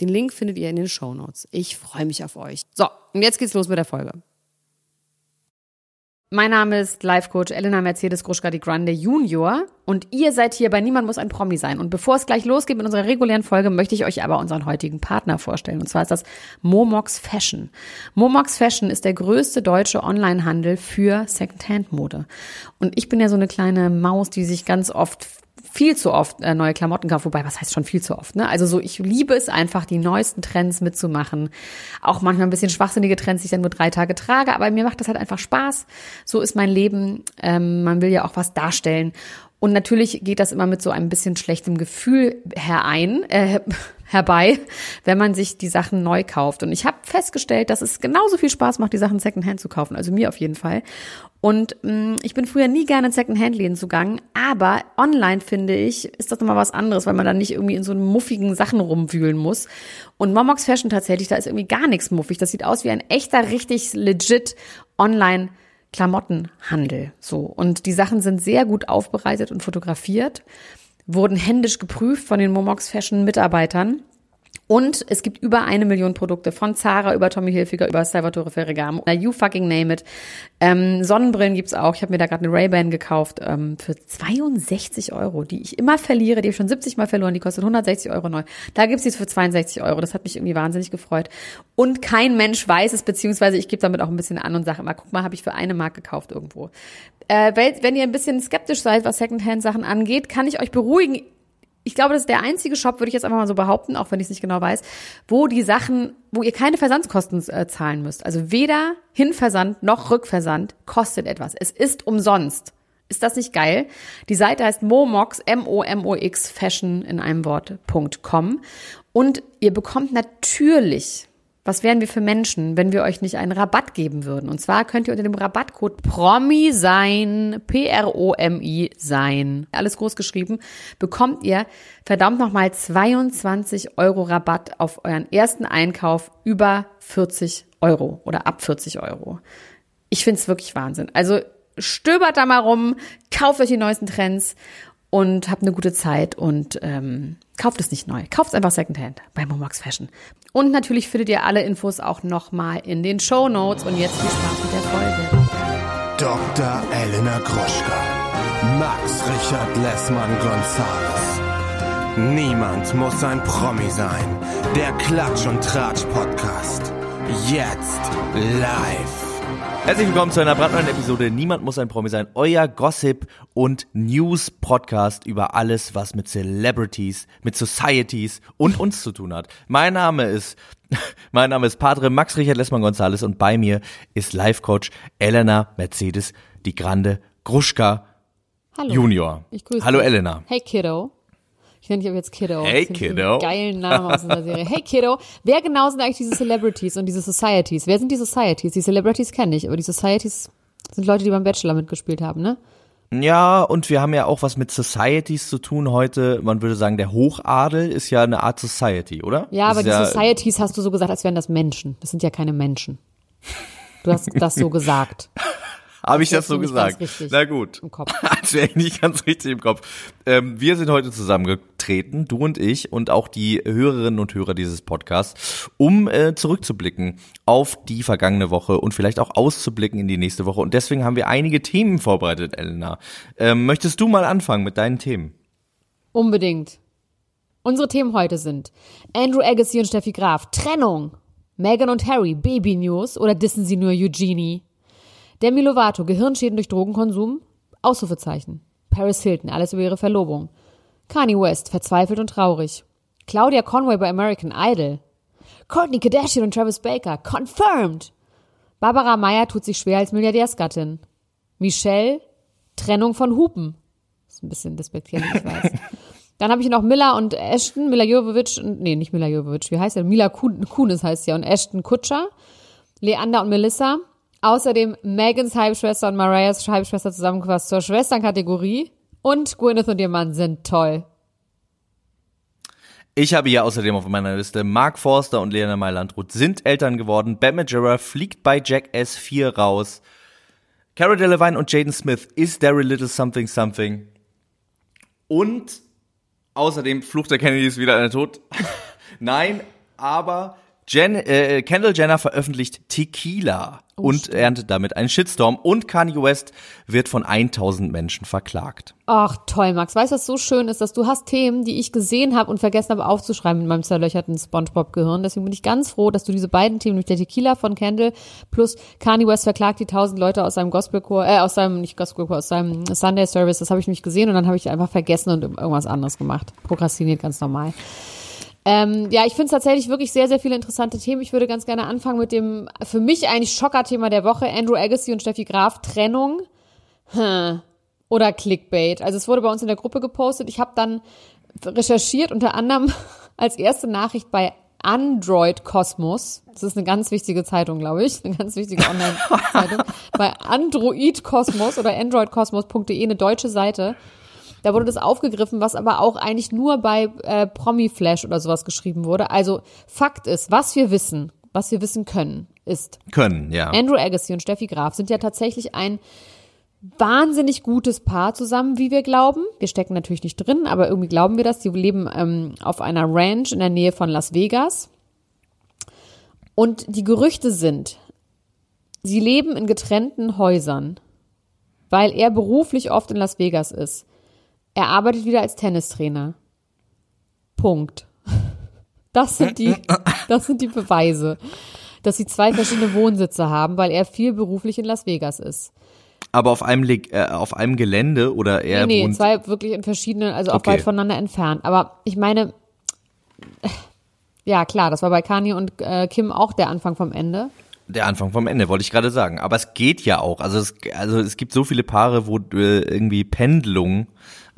Den Link findet ihr in den Show Notes. Ich freue mich auf euch. So, und jetzt geht's los mit der Folge. Mein Name ist Life Coach Elena Mercedes Gruschka die Grande Junior und ihr seid hier bei Niemand muss ein Promi sein. Und bevor es gleich losgeht mit unserer regulären Folge, möchte ich euch aber unseren heutigen Partner vorstellen. Und zwar ist das Momox Fashion. Momox Fashion ist der größte deutsche Onlinehandel für Secondhand-Mode. Und ich bin ja so eine kleine Maus, die sich ganz oft viel zu oft äh, neue Klamotten kaufe, wobei, was heißt schon viel zu oft, ne? Also so, ich liebe es einfach, die neuesten Trends mitzumachen. Auch manchmal ein bisschen schwachsinnige Trends, die ich dann nur drei Tage trage, aber mir macht das halt einfach Spaß. So ist mein Leben. Ähm, man will ja auch was darstellen. Und natürlich geht das immer mit so ein bisschen schlechtem Gefühl herein, äh, herbei, wenn man sich die Sachen neu kauft. Und ich habe festgestellt, dass es genauso viel Spaß macht, die Sachen Secondhand zu kaufen. Also mir auf jeden Fall. Und mh, mm, ich bin früher nie gerne in Secondhand-Läden zugangen, aber online finde ich, ist das nochmal was anderes, weil man dann nicht irgendwie in so muffigen Sachen rumwühlen muss. Und Momox Fashion tatsächlich, da ist irgendwie gar nichts muffig. Das sieht aus wie ein echter, richtig legit online Klamottenhandel. So. Und die Sachen sind sehr gut aufbereitet und fotografiert, wurden händisch geprüft von den Momox Fashion Mitarbeitern. Und es gibt über eine Million Produkte von Zara über Tommy Hilfiger über Salvatore Ferragamo. You fucking name it. Ähm, Sonnenbrillen gibt's auch. Ich habe mir da gerade eine Ray-Ban gekauft ähm, für 62 Euro, die ich immer verliere. Die habe ich schon 70 Mal verloren. Die kostet 160 Euro neu. Da gibt's die für 62 Euro. Das hat mich irgendwie wahnsinnig gefreut. Und kein Mensch weiß es, beziehungsweise ich gebe damit auch ein bisschen an und sage immer, guck mal, habe ich für eine Mark gekauft irgendwo. Äh, wenn ihr ein bisschen skeptisch seid, was Secondhand-Sachen angeht, kann ich euch beruhigen ich glaube, das ist der einzige Shop, würde ich jetzt einfach mal so behaupten, auch wenn ich es nicht genau weiß, wo die Sachen, wo ihr keine Versandskosten äh, zahlen müsst. Also weder Hinversand noch Rückversand kostet etwas. Es ist umsonst. Ist das nicht geil? Die Seite heißt momox, M-O-M-O-X, Fashion in einem Wort.com. Und ihr bekommt natürlich was wären wir für Menschen, wenn wir euch nicht einen Rabatt geben würden? Und zwar könnt ihr unter dem Rabattcode PROMI sein, P-R-O-M-I sein, alles groß geschrieben, bekommt ihr verdammt nochmal 22 Euro Rabatt auf euren ersten Einkauf über 40 Euro oder ab 40 Euro. Ich finde es wirklich Wahnsinn. Also stöbert da mal rum, kauft euch die neuesten Trends und habt eine gute Zeit und ähm, kauft es nicht neu. Kauft es einfach Secondhand bei Momox Fashion. Und natürlich findet ihr alle Infos auch nochmal in den Show Notes. Und jetzt viel Spaß mit der Folge. Dr. Elena Groschka. Max Richard Lessmann Gonzales. Niemand muss ein Promi sein. Der Klatsch und Tratsch Podcast. Jetzt live. Herzlich willkommen zu einer brandneuen Episode Niemand muss ein Promi sein, euer Gossip und News Podcast über alles, was mit Celebrities, mit Societies und uns zu tun hat. Mein Name ist mein Name ist Padre Max Richard Lessmann Gonzales und bei mir ist Life Coach Elena Mercedes die Grande Gruschka Hallo. Junior. Ich grüße Hallo dich. Elena. Hey Kiddo. Ich nenne dich jetzt Kiddo. Hey Kiddo. Geilen Namen aus der Serie. Hey Kiddo. Wer genau sind eigentlich diese Celebrities und diese Societies? Wer sind die Societies? Die Celebrities kenne ich, aber die Societies sind Leute, die beim Bachelor mitgespielt haben, ne? Ja, und wir haben ja auch was mit Societies zu tun heute. Man würde sagen, der Hochadel ist ja eine Art Society, oder? Ja, das aber die ja Societies hast du so gesagt, als wären das Menschen. Das sind ja keine Menschen. Du hast das so gesagt. Habe ich das so gesagt? Na gut. Im Kopf. Als wäre ich nicht ganz richtig im Kopf. Ähm, wir sind heute zusammengetreten, du und ich und auch die Hörerinnen und Hörer dieses Podcasts, um äh, zurückzublicken auf die vergangene Woche und vielleicht auch auszublicken in die nächste Woche. Und deswegen haben wir einige Themen vorbereitet, Elena. Ähm, möchtest du mal anfangen mit deinen Themen? Unbedingt. Unsere Themen heute sind Andrew Agassi und Steffi Graf, Trennung, Meghan und Harry, Baby News oder dissen sie nur Eugenie? Demi Lovato, Gehirnschäden durch Drogenkonsum? Ausrufezeichen. Paris Hilton, alles über ihre Verlobung. Kanye West, verzweifelt und traurig. Claudia Conway bei American Idol. Courtney Kardashian und Travis Baker, confirmed. Barbara Meyer tut sich schwer als Milliardärsgattin. Michelle, Trennung von Hupen. Ist ein bisschen despektierlich, ich weiß. Dann habe ich noch Miller und Ashton, Mila Jovovich, und- nee, nicht Mila Jovovich, wie heißt der? Mila Kun- Kunis heißt ja, und Ashton Kutscher, Leander und Melissa. Außerdem Megans Halbschwester und Mariahs Halbschwester zusammengefasst zur Schwesternkategorie. Und Gwyneth und ihr Mann sind toll. Ich habe hier außerdem auf meiner Liste Mark Forster und Lena Meyer-Landrut sind Eltern geworden. Majera fliegt bei Jackass 4 raus. Cara Delevingne und Jaden Smith is there a little something something. Und außerdem Fluch der Kennedys wieder einer tot. Nein, aber Jen, äh, Kendall Jenner veröffentlicht Tequila und erntet damit einen Shitstorm. Und Kanye West wird von 1000 Menschen verklagt. Ach, toll, Max. Weißt du, was so schön ist, dass du hast Themen, die ich gesehen habe und vergessen habe aufzuschreiben in meinem zerlöcherten Spongebob-Gehirn. Deswegen bin ich ganz froh, dass du diese beiden Themen, nämlich der Tequila von Kendall plus Kanye West verklagt die tausend Leute aus seinem Gospelchor, äh, aus seinem, nicht Gospelchor, aus seinem Sunday Service, das habe ich nämlich gesehen und dann habe ich einfach vergessen und irgendwas anderes gemacht. Prokrastiniert ganz normal. Ähm, ja, ich finde es tatsächlich wirklich sehr, sehr viele interessante Themen. Ich würde ganz gerne anfangen mit dem für mich eigentlich Schocker-Thema der Woche. Andrew Agassi und Steffi Graf, Trennung hm. oder Clickbait. Also es wurde bei uns in der Gruppe gepostet. Ich habe dann recherchiert, unter anderem als erste Nachricht bei Android Kosmos. Das ist eine ganz wichtige Zeitung, glaube ich. Eine ganz wichtige Online-Zeitung. bei Android Kosmos oder androidkosmos.de, eine deutsche Seite. Da wurde das aufgegriffen, was aber auch eigentlich nur bei äh, Promi-Flash oder sowas geschrieben wurde. Also Fakt ist, was wir wissen, was wir wissen können, ist, Können, ja. Andrew Agassi und Steffi Graf sind ja tatsächlich ein wahnsinnig gutes Paar zusammen, wie wir glauben. Wir stecken natürlich nicht drin, aber irgendwie glauben wir das. Die leben ähm, auf einer Ranch in der Nähe von Las Vegas. Und die Gerüchte sind, sie leben in getrennten Häusern, weil er beruflich oft in Las Vegas ist. Er arbeitet wieder als Tennistrainer. Punkt. Das sind die, das sind die Beweise, dass sie zwei verschiedene Wohnsitze haben, weil er viel beruflich in Las Vegas ist. Aber auf einem, Leg- äh, auf einem Gelände oder er nee, nee, zwei wirklich in verschiedenen, also auch Okay. weit voneinander entfernt. Aber ich meine, ja klar, das war bei Kanye und äh, Kim auch der Anfang vom Ende. Der Anfang vom Ende, wollte ich gerade sagen. Aber es geht ja auch. Also es, also es gibt so viele Paare, wo äh, irgendwie Pendelung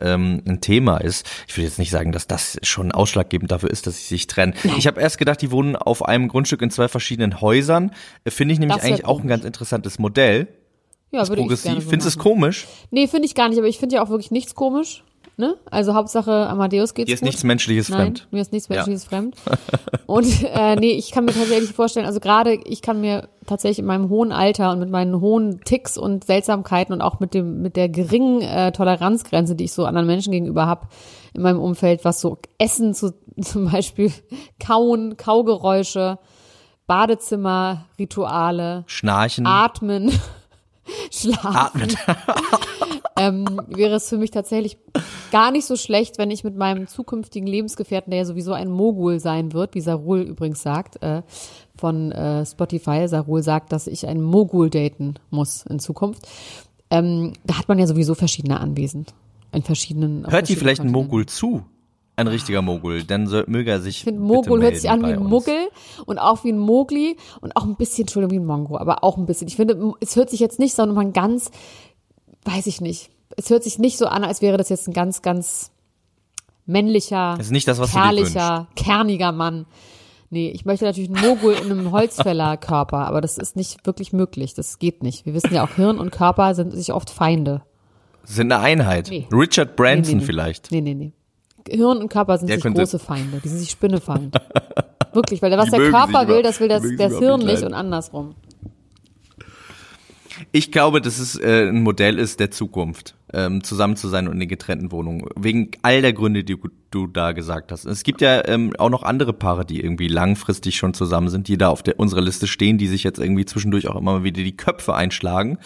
ähm, ein Thema ist. Ich will jetzt nicht sagen, dass das schon ausschlaggebend dafür ist, dass sie sich trennen. Ich habe erst gedacht, die wohnen auf einem Grundstück in zwei verschiedenen Häusern. Äh, Finde ich nämlich Das eigentlich auch ein ganz interessantes Modell. Ja, würde ich gerne so Findest du es komisch? Nee, finde ich gar nicht, aber ich finde ja auch wirklich nichts komisch. Ne? Also Hauptsache Amadeus geht's Hier ist gut. nichts Menschliches Nein, fremd. mir ist nichts Ja. Menschliches fremd. Und äh, nee, ich kann mir tatsächlich vorstellen, also gerade ich kann mir tatsächlich in meinem hohen Alter und mit meinen hohen Ticks und Seltsamkeiten und auch mit dem mit der geringen äh, Toleranzgrenze, die ich so anderen Menschen gegenüber habe in meinem Umfeld, was so Essen zu, zum Beispiel Kauen, Kaugeräusche, Badezimmer, Rituale, Schnarchen. Atmen, Schlafen Atmen. ähm, wäre es für mich tatsächlich gar nicht so schlecht, wenn ich mit meinem zukünftigen Lebensgefährten, der ja sowieso ein Mogul sein wird, wie Sarul übrigens sagt, äh, von äh, Spotify, Sarul sagt, dass ich einen Mogul daten muss in Zukunft. Ähm, da hat man ja sowieso verschiedene Anwesen. In verschiedenen. Hört die vielleicht ein. Mogul zu? Ein richtiger Mogul. Dann soll, möge er sich Ich finde, Mogul hört sich an wie ein. Muggel und auch wie ein Mogli und auch ein bisschen, Entschuldigung, wie ein Mongo, aber auch ein bisschen. Ich finde, es hört sich jetzt nicht, sondern man ganz, weiß ich nicht. Es hört sich nicht so an, als wäre das jetzt ein ganz, ganz männlicher, Das ist nicht das, was herrlicher, kerniger Mann. Nee, ich möchte natürlich einen Mogul in einem Holzfällerkörper, aber das ist nicht wirklich möglich. Das geht nicht. Wir wissen ja auch, Hirn und Körper sind sich oft Feinde. Sind eine Einheit. Nee. Richard Branson Nee, nee, vielleicht. Nee, nee, nee. Hirn und Körper sind Der sich große Feinde. Die sind sich Spinnefeind. Wirklich, weil was Die der Körper will, das will das, das Hirn nicht nicht leiden. und andersrum. Ich glaube, dass es äh, ein Modell ist der Zukunft, ähm, zusammen zu sein und in getrennten Wohnungen. Wegen all der Gründe, die du da gesagt hast. Es gibt ja ähm, auch noch andere Paare, die irgendwie langfristig schon zusammen sind, die da auf der, unserer Liste stehen, die sich jetzt irgendwie zwischendurch auch immer mal wieder die Köpfe einschlagen.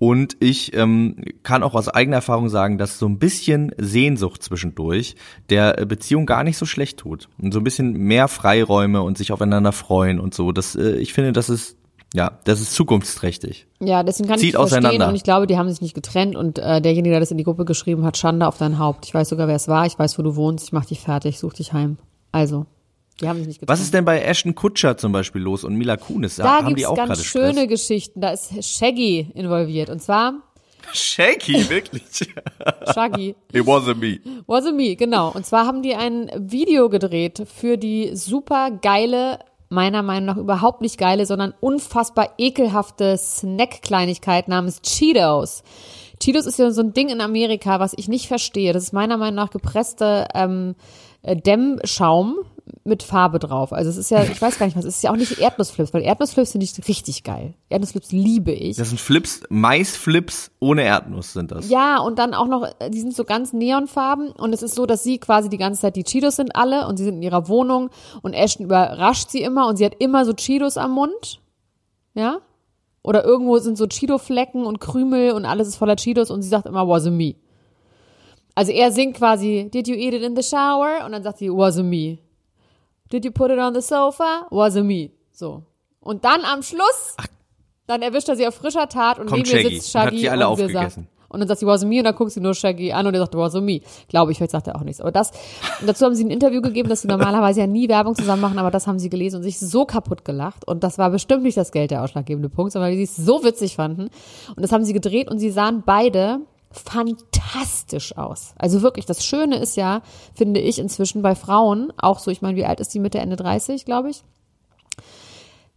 Und ich ähm, kann auch aus eigener Erfahrung sagen, dass so ein bisschen Sehnsucht zwischendurch der äh, Beziehung gar nicht so schlecht tut. Und so ein bisschen mehr Freiräume und sich aufeinander freuen und so. Das, äh, ich finde, das ist, ja, das ist zukunftsträchtig. Ja, deswegen kann Zieht ich verstehen auseinander. und ich glaube, die haben sich nicht getrennt und äh, derjenige, der das in die Gruppe geschrieben hat, Schande auf dein Haupt. Ich weiß sogar, wer es war, ich weiß, wo du wohnst, ich mach dich fertig, such dich heim. Also, die haben sich nicht getrennt. Was ist denn bei Ashton Kutscher zum Beispiel los und Mila Kunis? Da haben gibt's die auch ganz schöne Stress? Geschichten. Da ist Shaggy involviert. Und zwar Shaggy, wirklich. Shaggy. It wasn't me. Wasn't me, genau. Und zwar haben die ein Video gedreht für die super geile, meiner Meinung nach überhaupt nicht geile, sondern unfassbar ekelhafte Snack-Kleinigkeit namens Cheetos. Cheetos ist ja so ein Ding in Amerika, was ich nicht verstehe. Das ist meiner Meinung nach gepresste ähm, äh, Dämmschaum mit Farbe drauf. Also es ist ja, ich weiß gar nicht was, es ist ja auch nicht Erdnussflips, weil Erdnussflips finde ich richtig geil. Erdnussflips liebe ich. Das sind Flips, Maisflips ohne Erdnuss sind das. Ja, und dann auch noch, äh, die sind so ganz neonfarben und es ist so, dass sie quasi die ganze Zeit, die Cheetos sind alle und sie sind in ihrer Wohnung und Ashton überrascht sie immer und sie hat immer so Cheetos am Mund. Ja? Oder irgendwo sind so Cheeto-Flecken und Krümel und alles ist voller Cheetos und sie sagt immer, wasn't me. Also er singt quasi, did you eat it in the shower? Und dann sagt sie, wasn't me. Did you put it on the sofa? Wasn't me. So. Und dann am Schluss, dann erwischt er sie auf frischer Tat und Kommt neben ihr Shaggy sitzt und hat Shaggy die alle und sie aufgegessen. sagt, und dann sagt sie, wasn't me, und dann guckt sie nur Shaggy an und er sagt, wasn't me. Glaube ich, vielleicht sagt er auch nichts. Aber das, und dazu haben sie ein Interview gegeben, dass sie normalerweise ja nie Werbung zusammen machen, aber das haben sie gelesen und sich so kaputt gelacht. Und das war bestimmt nicht das Geld der ausschlaggebende Punkt, sondern weil sie es so witzig fanden. Und das haben sie gedreht und sie sahen beide fantastisch aus. Also wirklich, das Schöne ist ja, finde ich inzwischen bei Frauen, auch so, ich meine, wie alt ist die Mitte, Ende 30, glaube ich?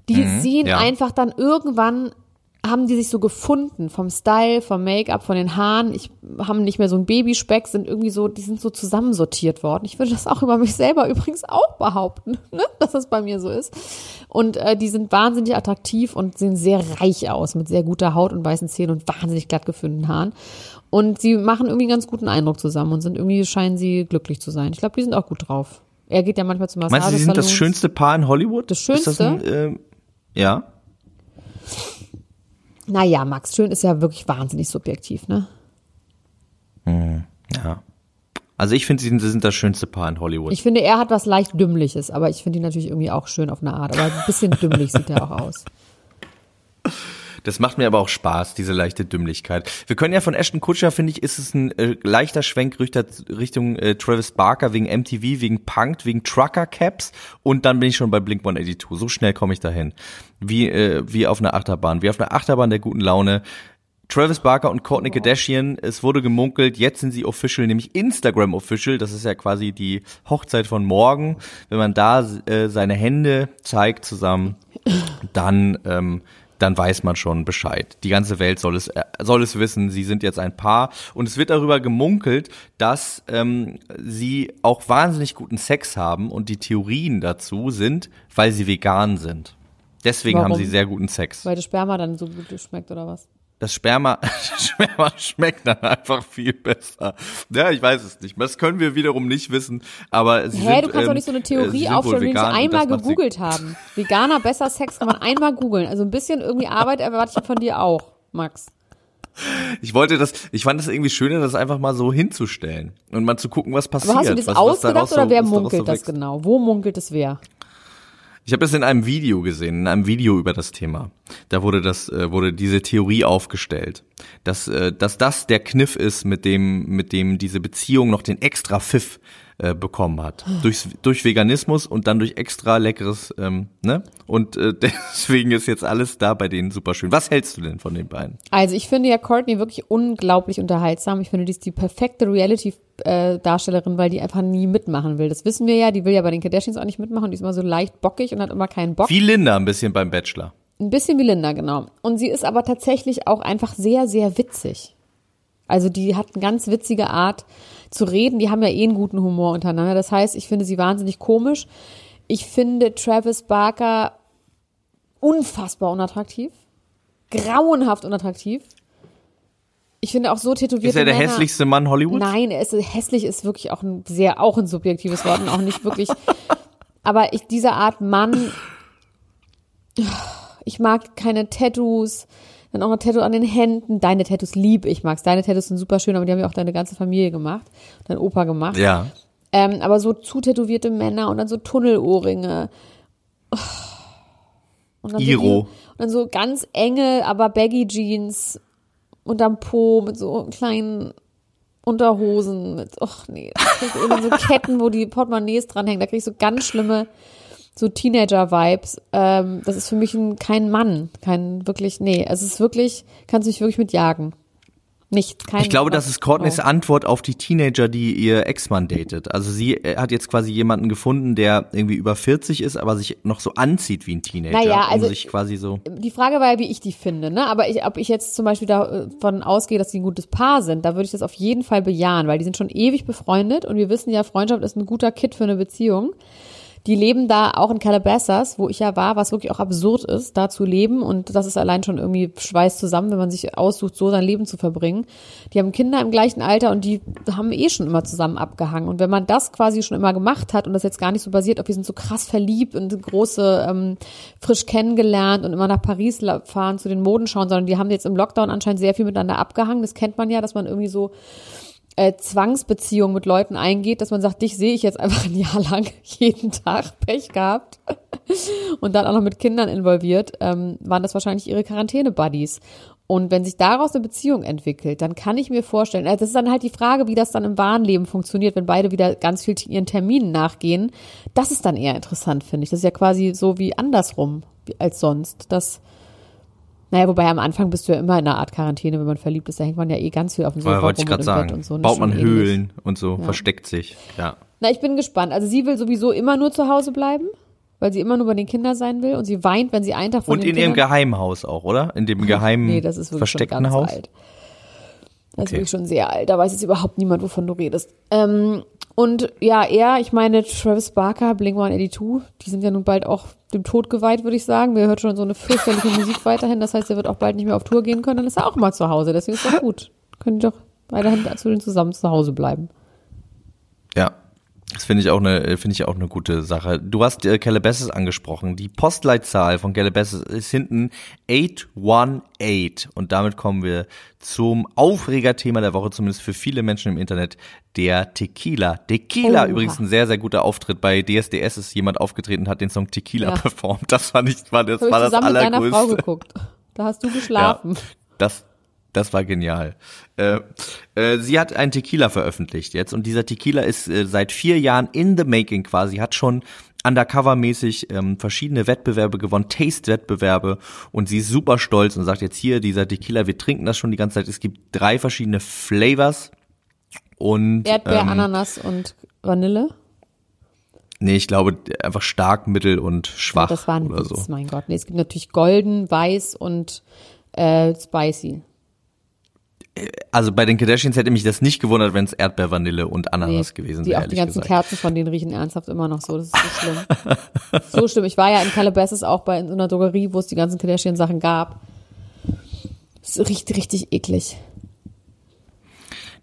Die sehen ja. einfach dann irgendwann haben die sich so gefunden vom Style, vom Make-up, von den Haaren. Ich haben nicht mehr so ein Babyspeck, sind irgendwie so, die sind so zusammensortiert worden. Ich würde das auch über mich selber übrigens auch behaupten, ne? dass das bei mir so ist. Und äh, die sind wahnsinnig attraktiv und sehen sehr reich aus mit sehr guter Haut und weißen Zähnen und wahnsinnig glatt gefüllten Haaren. Und sie machen irgendwie einen ganz guten Eindruck zusammen und sind irgendwie scheinen sie glücklich zu sein. Ich glaube, die sind auch gut drauf. Er geht ja manchmal zum Meinst du, sie sind das schönste Paar in Hollywood? Das Ist das Schönste? ein, ähm, ja. Naja, Max, schön ist ja wirklich wahnsinnig subjektiv, ne? Ja. Also ich finde, sie sind, sie sind das schönste Paar in Hollywood. Ich finde, er hat was leicht Dümmliches, aber ich finde ihn natürlich irgendwie auch schön auf eine Art. Aber ein bisschen dümmlich sieht er auch aus. Das macht mir aber auch Spaß, diese leichte Dümmlichkeit. Wir können ja von Ashton Kutscher, finde ich, ist es ein äh, leichter Schwenk Richtung, äh, Travis Barker wegen MTV, wegen Punked, wegen Trucker Caps und dann bin ich schon bei Blink 182. So schnell komme ich dahin. Wie, äh, wie auf einer Achterbahn, wie auf einer Achterbahn der guten Laune. Travis Barker und Kourtney Kardashian, es wurde gemunkelt, jetzt sind sie official, nämlich Instagram official, das ist ja quasi die Hochzeit von morgen. Wenn man da äh, seine Hände zeigt zusammen, dann ähm, dann weiß man schon Bescheid. Die ganze Welt soll es äh, soll es wissen. Sie sind jetzt ein Paar und es wird darüber gemunkelt, dass ähm, sie auch wahnsinnig guten Sex haben und die Theorien dazu sind, weil sie vegan sind. Deswegen haben Warum? sie sehr guten Sex. Weil das Sperma dann so gut schmeckt oder was? Das Sperma, Sperma schmeckt dann einfach viel besser. Ja, ich weiß es nicht. Das können wir wiederum nicht wissen. Aber sie Hä, sind, du kannst doch ähm, nicht so eine äh, Theorie aufstellen, wenn sie einmal macht sie- gegoogelt haben. Veganer besser Sex kann man einmal googeln. Also ein bisschen irgendwie Arbeit erwarte ich von dir auch, Max. Ich wollte das, ich fand das irgendwie schöner, das einfach mal so hinzustellen und mal zu gucken, was passiert. Aber hast du das was, was ausgedacht daraus oder wer was munkelt so das genau? Wo munkelt es wer? Ich habe das in einem Video gesehen, in einem Video über das Thema. Da wurde das, äh, wurde diese Theorie aufgestellt, dass, äh, dass das der Kniff ist, mit dem, mit dem diese Beziehung noch den extra Pfiff äh, bekommen hat. Durch, durch Veganismus und dann durch extra leckeres, ähm, ne? Und äh, deswegen ist jetzt alles da bei denen super schön. Was hältst du denn von den beiden? Also ich finde ja Courtney wirklich unglaublich unterhaltsam. Ich finde, die ist die perfekte Reality-Darstellerin, weil die einfach nie mitmachen will. Das wissen wir ja. Die will ja bei den Kardashians auch nicht mitmachen. Die ist immer so leicht bockig und hat immer keinen Bock. Wie Linda ein bisschen beim Bachelor. Ein bisschen wie Linda, genau. Und sie ist aber tatsächlich auch einfach sehr, sehr witzig. Also die hat eine ganz witzige Art zu reden. Die haben ja eh einen guten Humor untereinander. Das heißt, ich finde sie wahnsinnig komisch. Ich finde Travis Barker unfassbar unattraktiv. Grauenhaft unattraktiv. Ich finde auch so tätowierte Ist er der Männer, hässlichste Mann Hollywoods? Nein, er ist hässlich ist wirklich auch ein sehr auch ein subjektives Wort und auch nicht wirklich. aber ich diese Art Mann, ich mag keine Tattoos, dann auch noch Tattoo an den Händen. Deine Tattoos lieb ich mag's. Deine Tattoos sind super schön, aber die haben ja auch deine ganze Familie gemacht, dein Opa gemacht. Ja. Ähm, aber so zu tätowierte Männer und dann so Tunnelohrringe. Und dann So Iro. und dann so ganz enge, aber baggy Jeans unterm Po mit so kleinen Unterhosen mit, ach nee, da so Ketten, wo die Portemonnaies dranhängen. Da krieg ich so ganz schlimme, so Teenager-Vibes. Ähm, das ist für mich ein, kein Mann, kein wirklich, nee, es ist wirklich, kannst du mich wirklich mit jagen. Nichts, kein Ich glaube, das ist Courtneys oh. Antwort auf die Teenager, die ihr Ex-Mann datet. Also sie äh, hat jetzt quasi jemanden gefunden, der irgendwie über 40 ist, aber sich noch so anzieht wie ein Teenager. Naja, also- um sich quasi so. Die Frage war ja, wie ich die finde, ne? Aber ich, ob ich jetzt zum Beispiel davon ausgehe, dass die ein gutes Paar sind, da würde ich das auf jeden Fall bejahen, weil die sind schon ewig befreundet und wir wissen ja, Freundschaft ist ein guter Kit für eine Beziehung. Die leben da auch in Calabasas, wo ich ja war, was wirklich auch absurd ist, da zu leben. Und das ist allein schon irgendwie Schweiß zusammen, wenn man sich aussucht, so sein Leben zu verbringen. Die haben Kinder im gleichen Alter und die haben eh schon immer zusammen abgehangen. Und wenn man das quasi schon immer gemacht hat und das jetzt gar nicht so basiert auf, wir sind so krass verliebt und große, ähm, frisch kennengelernt und immer nach Paris fahren zu den Modenschauen, sondern die haben jetzt im Lockdown anscheinend sehr viel miteinander abgehangen. Das kennt man ja, dass man irgendwie so äh, Zwangsbeziehung mit Leuten eingeht, dass man sagt, dich sehe ich jetzt einfach ein Jahr lang jeden Tag Pech gehabt und dann auch noch mit Kindern involviert, ähm, waren das wahrscheinlich ihre Quarantäne-Buddies. Und wenn sich daraus eine Beziehung entwickelt, dann kann ich mir vorstellen, äh, das ist dann halt die Frage, wie das dann im wahren Leben funktioniert, wenn beide wieder ganz viel ihren Terminen nachgehen. Das ist dann eher interessant, finde ich. Das ist ja quasi so wie andersrum als sonst. Das, naja, wobei am Anfang bist du ja immer in einer Art Quarantäne, wenn man verliebt ist, da hängt man ja eh ganz viel auf dem Sofa ich rum gerade und im Bett sagen. und so. Baut ist man schon ähnlich. Höhlen und so, versteckt sich. Ja. Na, ich bin gespannt. Also sie will sowieso immer nur zu Hause bleiben, weil sie immer nur bei den Kindern sein will und sie weint, wenn sie einen Tag von Und in ihrem Kindern Geheimhaus auch, oder? In dem geheimen, Nee, das ist wirklich schon versteckten ganz Haus. alt. Das ist Okay. wirklich schon sehr alt. Da weiß jetzt überhaupt niemand, wovon du redest. Ähm, und ja, er, ich meine, Travis Barker, Blink-182, die sind ja nun bald auch dem Tod geweiht, würde ich sagen. Wir hört schon so eine fürchterliche Musik weiterhin. Das heißt, er wird auch bald nicht mehr auf Tour gehen können. Dann ist er auch mal zu Hause. Deswegen ist das gut. Können die doch weiterhin zu den zusammen zu Hause bleiben. Ja. Das finde ich auch eine, finde ich auch eine gute Sache. Du hast äh, Calabasas angesprochen. Die Postleitzahl von Calabasas ist hinten 818 und damit kommen wir zum Aufregerthema der Woche, zumindest für viele Menschen im Internet, der Tequila. Tequila Oha. übrigens ein sehr, sehr guter Auftritt. Bei DSDS ist jemand aufgetreten und hat den Song Tequila Ja. performt. Das war nicht, war, das Habe war ich das zusammen mit deiner Frau allergrößte. geguckt. Da hast du geschlafen. Ja, das, das war genial. Äh, äh, sie hat einen Tequila veröffentlicht jetzt und dieser Tequila ist äh, seit vier Jahren in the making quasi, hat schon undercover-mäßig ähm, verschiedene Wettbewerbe gewonnen, Taste-Wettbewerbe und sie ist super stolz und sagt jetzt hier, dieser Tequila, wir trinken das schon die ganze Zeit, es gibt drei verschiedene Flavors und Erdbeer, ähm, Ananas und Vanille. nee, ich glaube einfach stark, mittel und schwach das war ein oder Witz, so. mein Gott. Nee, es gibt natürlich golden, weiß und äh, spicy. Also bei den Kardashians hätte mich das nicht gewundert, wenn es Erdbeer, Vanille und Ananas gewesen die wäre, auch die ganzen gesagt. Kerzen von denen riechen ernsthaft immer noch so. Das ist so schlimm. so schlimm. Ich war ja in Calabasas auch bei in so einer Drogerie, wo es die ganzen Kardashian-Sachen gab. Es riecht richtig eklig.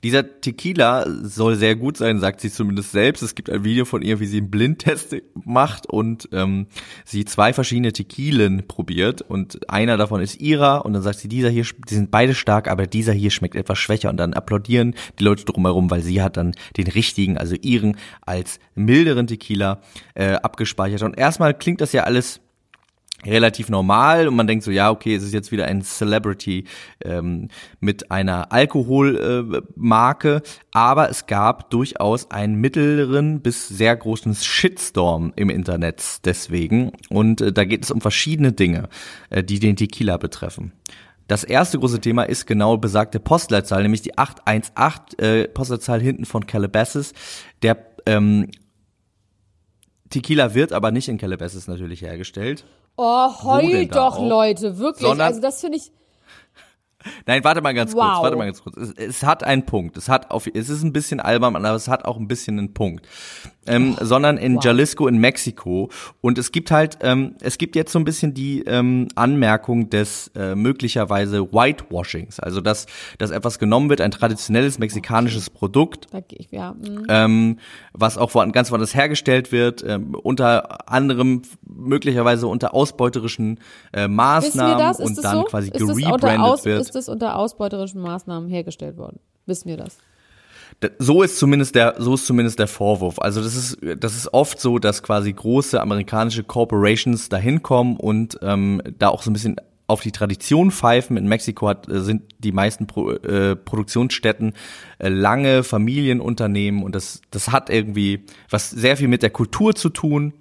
Dieser Tequila soll sehr gut sein, sagt sie zumindest selbst. Es gibt ein Video von ihr, wie sie einen Blindtest macht und ähm, sie zwei verschiedene Tequilen probiert und einer davon ist ihrer und dann sagt sie, dieser hier, die sind beide stark, aber dieser hier schmeckt etwas schwächer und dann applaudieren die Leute drumherum, weil sie hat dann den richtigen, also ihren als milderen Tequila äh, abgespeichert. Und erstmal klingt das ja alles relativ normal und man denkt so, ja, okay, es ist jetzt wieder ein Celebrity ähm, mit einer Alkoholmarke, äh, aber es gab durchaus einen mittleren bis sehr großen Shitstorm im Internet deswegen und äh, da geht es um verschiedene Dinge, äh, die den Tequila betreffen. Das erste große Thema ist genau besagte Postleitzahl, nämlich die 818 äh, Postleitzahl hinten von Calabasas. Der ähm, Tequila wird aber nicht in Calabasas natürlich hergestellt. Oh, heul doch, auch? Leute, wirklich. Sondern- also das finde ich. Nein, warte mal ganz kurz, Wow. warte mal ganz kurz. Es, es hat einen Punkt. Es hat auf, es ist ein bisschen albern, aber es hat auch ein bisschen einen Punkt. Ähm, sondern in wow. Jalisco in Mexiko. Und es gibt halt, ähm, es gibt jetzt so ein bisschen die ähm, Anmerkung des äh, möglicherweise Whitewashings. Also dass, dass etwas genommen wird, ein traditionelles mexikanisches Produkt, ich, ja. mm. ähm, was auch wo, ganz woanders hergestellt wird, ähm, unter anderem möglicherweise unter ausbeuterischen äh, Maßnahmen und dann so? quasi gerebrandet wird. Ist das unter ausbeuterischen Maßnahmen hergestellt worden? Wissen wir das? So ist zumindest der, so ist zumindest der Vorwurf. Also das ist, das ist oft so, dass quasi große amerikanische Corporations dahin kommen und ähm, da auch so ein bisschen auf die Tradition pfeifen. In Mexiko hat, äh, sind die meisten Pro, äh, Produktionsstätten äh, lange Familienunternehmen und das, das hat irgendwie was sehr viel mit der Kultur zu tun.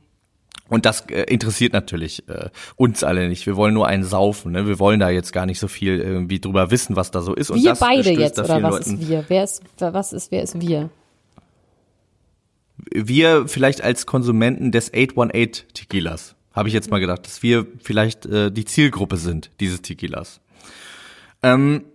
Und das äh, interessiert natürlich äh, uns alle nicht. Wir wollen nur einen saufen. Ne? Wir wollen da jetzt gar nicht so viel irgendwie drüber wissen, was da so ist. Und wir das beide jetzt, oder was Leuten, ist wir? Wer ist, was ist, wer ist wir? wir vielleicht als Konsumenten des 818 Tequilas, habe ich jetzt mal gedacht, dass wir vielleicht äh, die Zielgruppe sind dieses Tequilas. Ähm,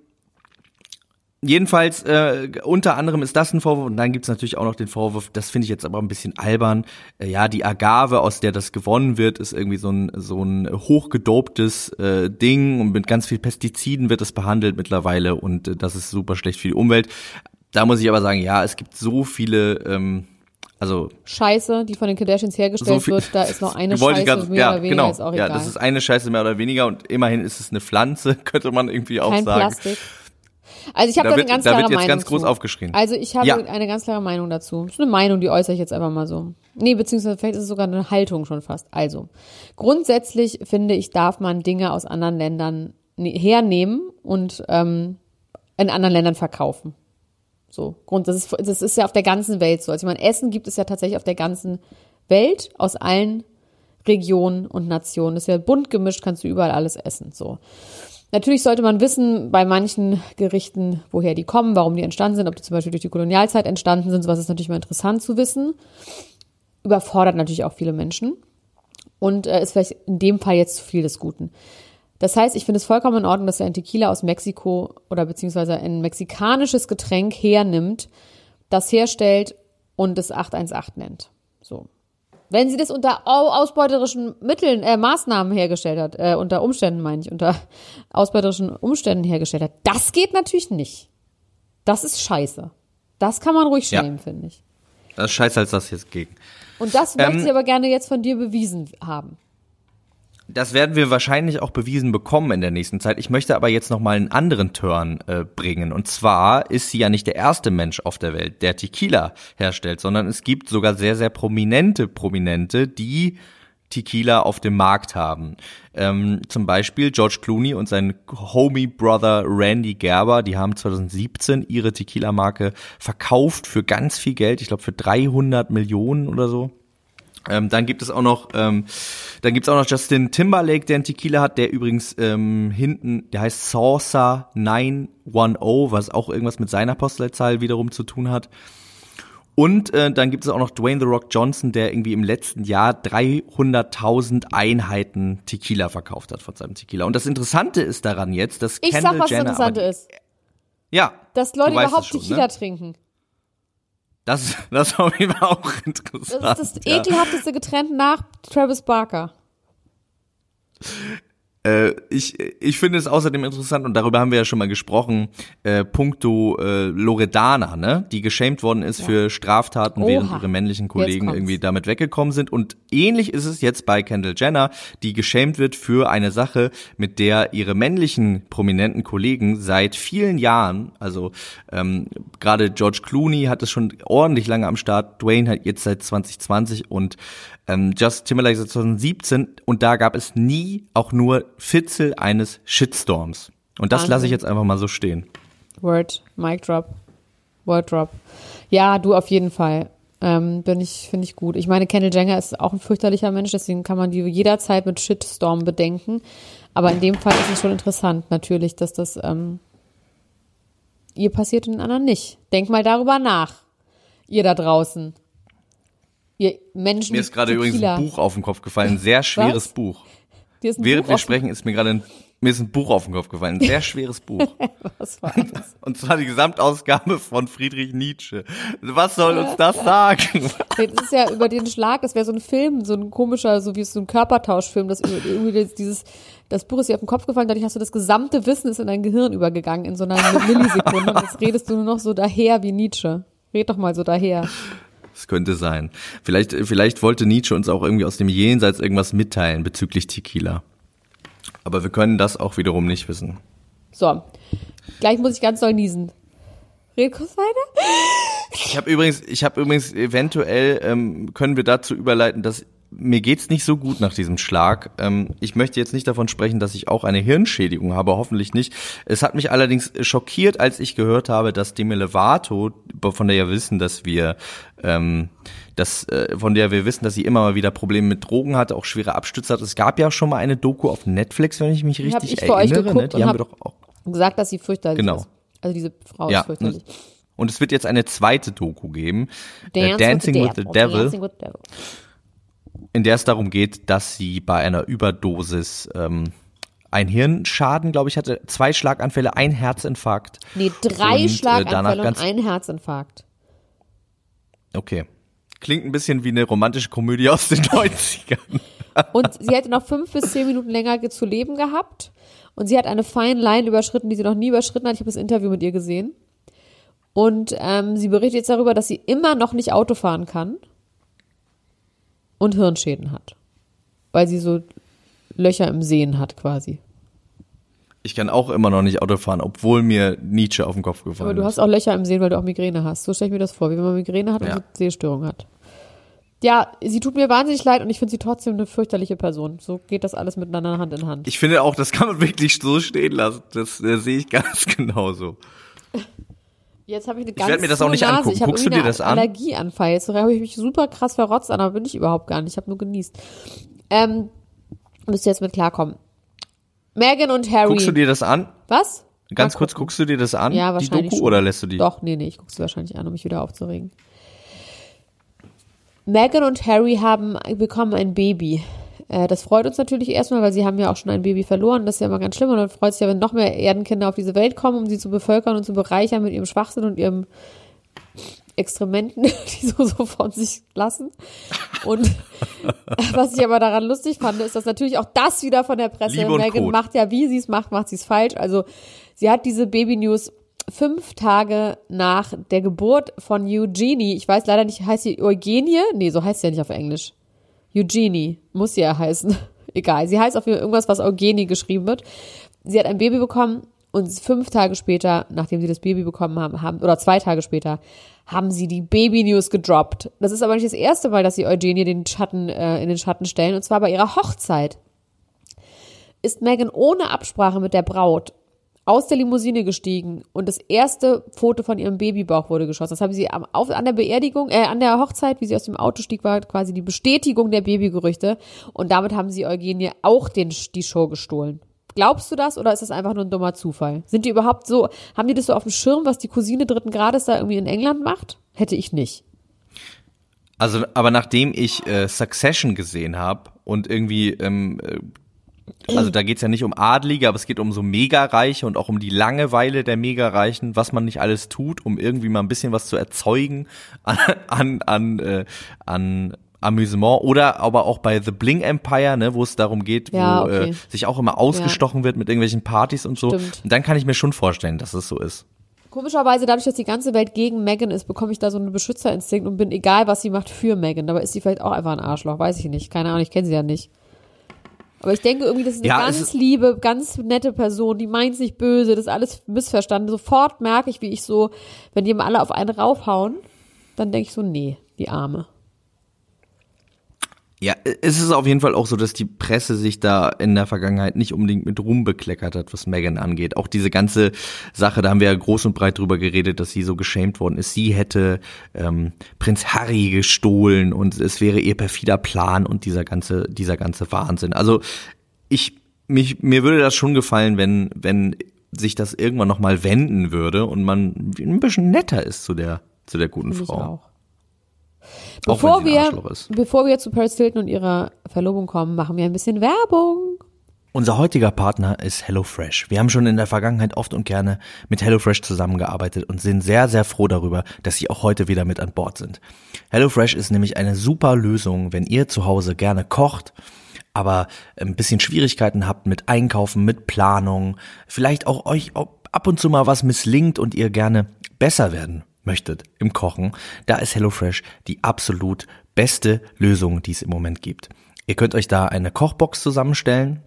jedenfalls, äh, unter anderem ist das ein Vorwurf und dann gibt's natürlich auch noch den Vorwurf, das finde ich jetzt aber ein bisschen albern, äh, ja, die Agave, aus der das gewonnen wird, ist irgendwie so ein, so ein hochgedobtes äh, Ding und mit ganz viel Pestiziden wird es behandelt mittlerweile und äh, das ist super schlecht für die Umwelt. Da muss ich aber sagen, ja, es gibt so viele ähm, also Scheiße, die von den Kardashians hergestellt so wird, da ist noch eine Scheiße, grad- mehr ja, oder weniger, genau. ist auch ja, egal. das ist eine Scheiße mehr oder weniger und immerhin ist es eine Pflanze, könnte man irgendwie auch Kein sagen. Plastik. Also ich habe Da da, eine ganz da klare wird jetzt Meinung ganz groß zu. aufgeschrien. Also ich habe Ja. eine ganz klare Meinung dazu. Das ist eine Meinung, die äußere ich jetzt einfach mal so. Nee, beziehungsweise vielleicht ist es sogar eine Haltung schon fast. Also, grundsätzlich finde ich, darf man Dinge aus anderen Ländern ne- hernehmen und ähm, in anderen Ländern verkaufen. So, Grund, das ist, das ist ja auf der ganzen Welt so. Also ich meine, Essen gibt es ja tatsächlich auf der ganzen Welt, aus allen Regionen und Nationen. Das ist ja bunt gemischt, kannst du überall alles essen. So. Natürlich sollte man wissen, bei manchen Gerichten, woher die kommen, warum die entstanden sind, ob die zum Beispiel durch die Kolonialzeit entstanden sind. Sowas ist natürlich mal interessant zu wissen. Überfordert natürlich auch viele Menschen. Und äh, ist vielleicht in dem Fall jetzt zu viel des Guten. Das heißt, ich finde es vollkommen in Ordnung, dass er ein Tequila aus Mexiko oder beziehungsweise ein mexikanisches Getränk hernimmt, das herstellt und es 818 nennt. So. Wenn sie das unter au- ausbeuterischen Mitteln, äh, Maßnahmen hergestellt hat, äh, unter Umständen meine ich, unter ausbeuterischen Umständen hergestellt hat, das geht natürlich nicht. Das ist scheiße. Das kann man ruhig Ja. schämen, finde ich. Das ist scheiße als das jetzt gegen. Und das Ähm, möchte ich aber gerne jetzt von dir bewiesen haben. Das werden wir wahrscheinlich auch bewiesen bekommen in der nächsten Zeit. Ich möchte aber jetzt noch mal einen anderen Turn äh, bringen. Und zwar ist sie ja nicht der erste Mensch auf der Welt, der Tequila herstellt, sondern es gibt sogar sehr, sehr prominente Prominente, die Tequila auf dem Markt haben. Ähm, zum Beispiel George Clooney und sein Homie Brother Randy Gerber, die haben 2017 ihre Tequila-Marke verkauft für ganz viel Geld. Ich glaube für 300 Millionen oder so. Ähm, dann gibt es auch noch, ähm, dann gibt's auch noch Justin Timberlake, der einen Tequila hat, der übrigens ähm, hinten, der heißt Saucer 910, was auch irgendwas mit seiner Postleitzahl wiederum zu tun hat. Und äh, dann gibt es auch noch Dwayne The Rock Johnson, der irgendwie im letzten Jahr 300.000 Einheiten Tequila verkauft hat von seinem Tequila. Und das Interessante ist daran jetzt, dass Ich Kendall sag, was das Jenner Interessante aber, ist. Ja, Dass Leute überhaupt schon, Tequila Ne? trinken. Das, das jeden Fall auch Das interessant. ist das ekelhafteste Getränk nach Travis Barker. Äh, ich, ich finde es außerdem interessant, und darüber haben wir ja schon mal gesprochen, äh, puncto äh, Loredana, ne? die geschämt worden ist für Straftaten, Oha. während ihre männlichen Kollegen irgendwie damit weggekommen sind. Und ähnlich ist es jetzt bei Kendall Jenner, die geschämt wird für eine Sache, mit der ihre männlichen prominenten Kollegen seit vielen Jahren, also ähm, gerade George Clooney hat es schon ordentlich lange am Start, Dwayne hat jetzt seit 2020 und ähm, Justin Timberlake seit 2017 und da gab es nie auch nur Fitzel eines Shitstorms. Und das lasse ich jetzt einfach mal so stehen. Word, Mic Drop, Word Drop. Ja, du auf jeden Fall. Ähm, bin ich, finde ich gut. Ich meine, Kendall Jenner ist auch ein fürchterlicher Mensch, deswegen kann man die jederzeit mit Shitstorm bedenken. Aber in dem Fall ist es schon interessant, natürlich, dass das ähm, ihr passiert und den anderen nicht. Denk mal darüber nach, ihr da draußen. Ihr Menschen. Mir ist gerade übrigens ein Buch auf den Kopf gefallen, ein sehr schweres Was? Buch. Dir ist ein Während Buch wir sprechen, ist mir gerade ein, mir ist ein Buch auf den Kopf gefallen, ein sehr schweres Buch. Was war das? Und zwar die Gesamtausgabe von Friedrich Nietzsche. Was soll uns das sagen? Das ist ja über den Schlag, das wäre so ein Film, so ein komischer, so wie so ein Körpertauschfilm, das irgendwie das- dieses, das Buch ist dir auf den Kopf gefallen, dadurch hast du das gesamte Wissen ist in dein Gehirn übergegangen in so einer Millisekunde und jetzt redest du nur noch so daher wie Nietzsche. Red doch mal so daher. Das könnte sein. Vielleicht, vielleicht wollte Nietzsche uns auch irgendwie aus dem Jenseits irgendwas mitteilen bezüglich Tequila. Aber wir können das auch wiederum nicht wissen. So. Gleich muss ich ganz doll niesen. Red kurz weiter. Ich habe übrigens, ich habe übrigens eventuell ähm, können wir dazu überleiten, dass mir geht's nicht so gut nach diesem Schlag. Ähm, ich möchte jetzt nicht davon sprechen, dass ich auch eine Hirnschädigung habe, hoffentlich nicht. Es hat mich allerdings schockiert, als ich gehört habe, dass Demi Lovato, von der wir wissen, dass wir ähm, das, äh, von der wir wissen, dass sie immer mal wieder Probleme mit Drogen hatte, auch schwere Abstütze hat. Es gab ja schon mal eine Doku auf Netflix, wenn ich mich richtig hab ich erinnere. Für euch ne? Die haben wir doch auch gesagt, dass sie fürchterlich genau. ist. Also diese Frau ja. ist fürchterlich. Und es wird jetzt eine zweite Doku geben, Dance Dancing with the, with the Devil. Dancing with the Devil in der es darum geht, dass sie bei einer Überdosis ähm, ein Hirnschaden, glaube ich, hatte, zwei Schlaganfälle, ein Herzinfarkt. Nee, drei und, äh, Schlaganfälle äh, und ein Herzinfarkt. Okay. Klingt ein bisschen wie eine romantische Komödie aus den 90ern. und sie hätte noch fünf bis zehn Minuten länger zu leben gehabt. Und sie hat eine fine Line überschritten, die sie noch nie überschritten hat. Ich habe das Interview mit ihr gesehen. Und ähm, sie berichtet jetzt darüber, dass sie immer noch nicht Auto fahren kann und Hirnschäden hat. Weil sie so Löcher im Sehen hat quasi. Ich kann auch immer noch nicht Auto fahren, obwohl mir Nietzsche auf den Kopf gefallen ist. Aber du hast auch Löcher im Sehen, weil du auch Migräne hast. So stelle ich mir das vor, wie wenn man Migräne hat ja. und Sehstörung hat. Ja, sie tut mir wahnsinnig leid und ich finde sie trotzdem eine fürchterliche Person. So geht das alles miteinander Hand in Hand. Ich finde auch, das kann man wirklich so stehen lassen. Das, das sehe ich ganz genauso. Jetzt habe ich eine ganz Ich werde mir das auch nicht Nase. angucken. Guckst du dir das an? Allergieanfall. Jetzt habe ich mich super krass verrotzt an, aber bin ich überhaupt gar nicht. Ich habe nur genießt. Ähm, müsst ihr jetzt mit klarkommen. Megan und Harry. Guckst du dir das an? Was? Ganz kurz, guckst du dir das an? Ja, wahrscheinlich. Die Doku schon. oder lässt du die? Doch, nee, nee, ich guck's wahrscheinlich an, um mich wieder aufzuregen. Megan und Harry haben bekommen ein Baby. Äh, das freut uns natürlich erstmal, weil sie haben ja auch schon ein Baby verloren. Das ist ja immer ganz schlimm. Und dann freut es sich ja, wenn noch mehr Erdenkinder auf diese Welt kommen, um sie zu bevölkern und zu bereichern mit ihrem Schwachsinn und ihrem Extrementen, die so, so von sich lassen. Und was ich aber daran lustig fand, ist, dass natürlich auch das wieder von der Presse, Megan macht ja, wie sie es macht, macht sie es falsch. Also sie hat diese Baby-News fünf Tage nach der Geburt von Eugenie, ich weiß leider nicht, heißt sie Eugenie? Nee, so heißt sie ja nicht auf Englisch. Eugenie, muss sie ja heißen. Egal, sie heißt auf irgendwas, was Eugenie geschrieben wird. Sie hat ein Baby bekommen und fünf Tage später, nachdem sie das Baby bekommen haben, haben oder zwei Tage später, haben sie die Baby-News gedroppt. Das ist aber nicht das erste Mal, dass sie Eugenie den Schatten, äh, in den Schatten stellen, und zwar bei ihrer Hochzeit. Ist Megan ohne Absprache mit der Braut aus der Limousine gestiegen und das erste Foto von ihrem Babybauch wurde geschossen. Das haben sie am, auf, an der Beerdigung, äh, an der Hochzeit, wie sie aus dem Auto stieg, war quasi die Bestätigung der Babygerüchte. Und damit haben sie Eugenie auch den, die Show gestohlen. Glaubst du das oder ist das einfach nur ein dummer Zufall? Sind die überhaupt so, haben die das so auf dem Schirm, was die Cousine dritten Grades da irgendwie in England macht? Hätte ich nicht. Also, aber nachdem ich äh, Succession gesehen habe und irgendwie ähm, äh, also da geht's ja nicht um Adlige, aber es geht um so Megareiche und auch um die Langeweile der Megareichen, was man nicht alles tut, um irgendwie mal ein bisschen was zu erzeugen an, an, an, äh, an Amüsement oder aber auch bei The Bling Empire, ne, wo es darum geht, ja, wo okay. äh, sich auch immer ausgestochen ja. wird mit irgendwelchen Partys und so. Stimmt. Und dann kann ich mir schon vorstellen, dass es so ist. Komischerweise, dadurch, dass die ganze Welt gegen Megan ist, bekomme ich da so einen Beschützerinstinkt und bin egal, was sie macht, für Megan. Dabei ist sie vielleicht auch einfach ein Arschloch, weiß ich nicht. Keine Ahnung, ich kenne sie ja nicht. Aber ich denke irgendwie, das ist eine ja, ganz liebe, ganz nette Person, die meint nicht böse, das ist alles missverstanden. Sofort merke ich, wie ich so, wenn die immer alle auf einen raufhauen, dann denke ich so, nee, die Arme. Ja, es ist auf jeden Fall auch so, dass die Presse sich da in der Vergangenheit nicht unbedingt mit Ruhm bekleckert hat, was Megan angeht. Auch diese ganze Sache, da haben wir ja groß und breit drüber geredet, dass sie so geschämt worden ist. Sie hätte ähm, Prinz Harry gestohlen und es wäre ihr perfider Plan und dieser ganze, dieser ganze Wahnsinn. Also ich, mich, mir würde das schon gefallen, wenn, wenn sich das irgendwann nochmal wenden würde und man ein bisschen netter ist zu der, zu der guten Find Frau. Bevor wir, bevor wir zu Paris Hilton und ihrer Verlobung kommen, machen wir ein bisschen Werbung. Unser heutiger Partner ist HelloFresh. Wir haben schon in der Vergangenheit oft und gerne mit HelloFresh zusammengearbeitet und sind sehr, sehr froh darüber, dass sie auch heute wieder mit an Bord sind. HelloFresh ist nämlich eine super Lösung, wenn ihr zu Hause gerne kocht, aber ein bisschen Schwierigkeiten habt mit Einkaufen, mit Planung, vielleicht auch euch ab und zu mal was misslingt und ihr gerne besser werden möchtet im Kochen, da ist HelloFresh die absolut beste Lösung, die es im Moment gibt. Ihr könnt euch da eine Kochbox zusammenstellen.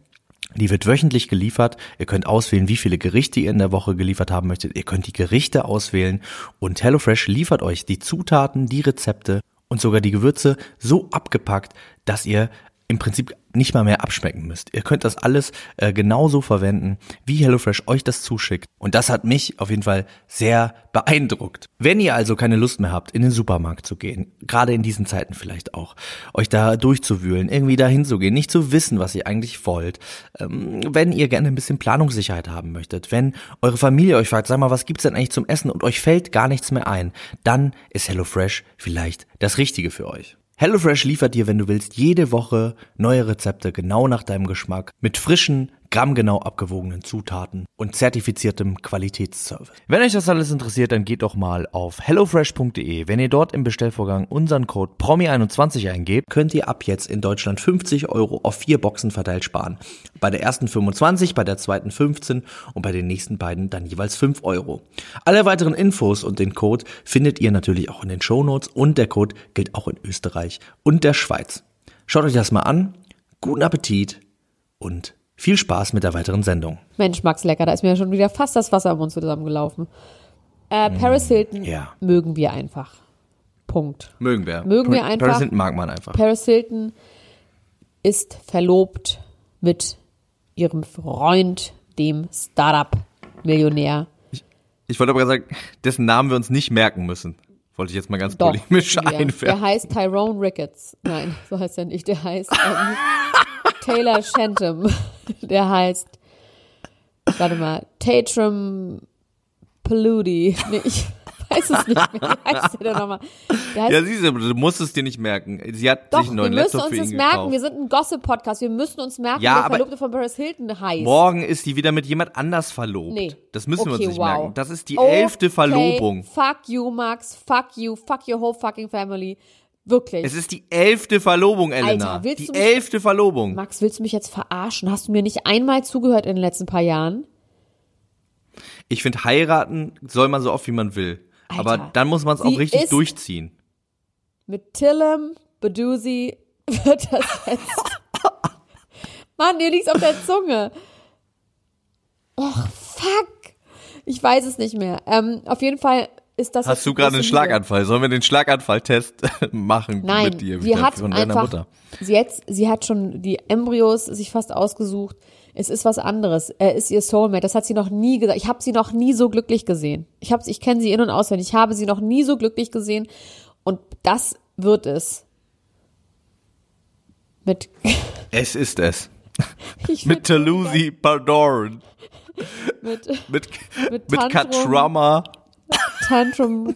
Die wird wöchentlich geliefert. Ihr könnt auswählen, wie viele Gerichte ihr in der Woche geliefert haben möchtet. Ihr könnt die Gerichte auswählen und HelloFresh liefert euch die Zutaten, die Rezepte und sogar die Gewürze so abgepackt, dass ihr im Prinzip nicht mal mehr abschmecken müsst. Ihr könnt das alles äh, genauso verwenden, wie HelloFresh euch das zuschickt. Und das hat mich auf jeden Fall sehr beeindruckt. Wenn ihr also keine Lust mehr habt, in den Supermarkt zu gehen, gerade in diesen Zeiten vielleicht auch, euch da durchzuwühlen, irgendwie dahin zu gehen, nicht zu wissen, was ihr eigentlich wollt, ähm, wenn ihr gerne ein bisschen Planungssicherheit haben möchtet, wenn eure Familie euch fragt, sag mal, was gibt's denn eigentlich zum Essen und euch fällt gar nichts mehr ein, dann ist HelloFresh vielleicht das Richtige für euch. HelloFresh liefert dir, wenn du willst, jede Woche neue Rezepte genau nach deinem Geschmack mit frischen, grammgenau abgewogenen Zutaten und zertifiziertem Qualitätsservice. Wenn euch das alles interessiert, dann geht doch mal auf hellofresh.de. Wenn ihr dort im Bestellvorgang unseren Code PROMI21 eingebt, könnt ihr ab jetzt in Deutschland 50 Euro auf vier Boxen verteilt sparen. Bei der ersten 25, bei der zweiten 15 und bei den nächsten beiden dann jeweils 5 Euro. Alle weiteren Infos und den Code findet ihr natürlich auch in den Shownotes und der Code gilt auch in Österreich und der Schweiz. Schaut euch das mal an. Guten Appetit und viel Spaß mit der weiteren Sendung. Mensch, Max, lecker. Da ist mir ja schon wieder fast das Wasser am Mund zusammengelaufen. Äh, Paris Hilton ja. mögen wir einfach. Punkt. Mögen wir. Mögen wir einfach. Paris Hilton mag man einfach. Paris Hilton ist verlobt mit ihrem Freund, dem Startup-Millionär. Ich wollte aber sagen, dessen Namen wir uns nicht merken müssen. Wollte ich jetzt mal ganz Doch, polemisch ja. Der einwerfen. heißt Tyrone Ricketts. Nein, so heißt er nicht. Der heißt ähm, Taylor Shantum. Der heißt, warte mal, Tatrum Paludi. Nee, ich weiß es nicht mehr. Wie heißt der denn nochmal? Der heißt Ja, siehst du, du musst es dir nicht merken. Sie hat Doch, sich einen wir neuen müssen Laptop uns das merken. gekauft. Wir sind ein Gossip-Podcast. Wir müssen uns merken, Ja, wie der Verlobte von Paris Hilton heißt. Morgen ist die wieder mit jemand anders verlobt. Nee. Das müssen wir uns Okay, nicht wow. merken. Das ist die Okay, elfte Verlobung. Fuck you, Max. Fuck you. Fuck your whole fucking family. Wirklich. Es ist die elfte Verlobung, Elena. Alter, willst die du mich- elfte Verlobung. Max, willst du mich jetzt verarschen? Hast du mir nicht einmal zugehört in den letzten paar Jahren? Ich finde, heiraten soll man so oft wie man will. Alter, Aber dann muss man es auch richtig durchziehen. Mit Tillem Bedusi wird das jetzt. Mann, dir liegt's auf der Zunge. Och, fuck. Ich weiß es nicht mehr. Ähm, auf jeden Fall ist das. Hast du gerade einen. Schlaganfall? Sollen wir den Schlaganfall-Test machen Nein, mit dir sie hat von einfach, Mutter? sie, jetzt, sie hat schon die Embryos sich fast ausgesucht. Es ist was anderes. Er ist ihr Soulmate. Das hat sie noch nie gesagt. Ich habe sie noch nie so glücklich gesehen. Ich habe, ich kenne sie in und auswendig. Ich habe sie noch nie so glücklich gesehen. Und das wird es. Mit, Es ist es. Mit Talusi Pardon. mit, Mit, Mit mit Tantrum. Katrama. Tantrum.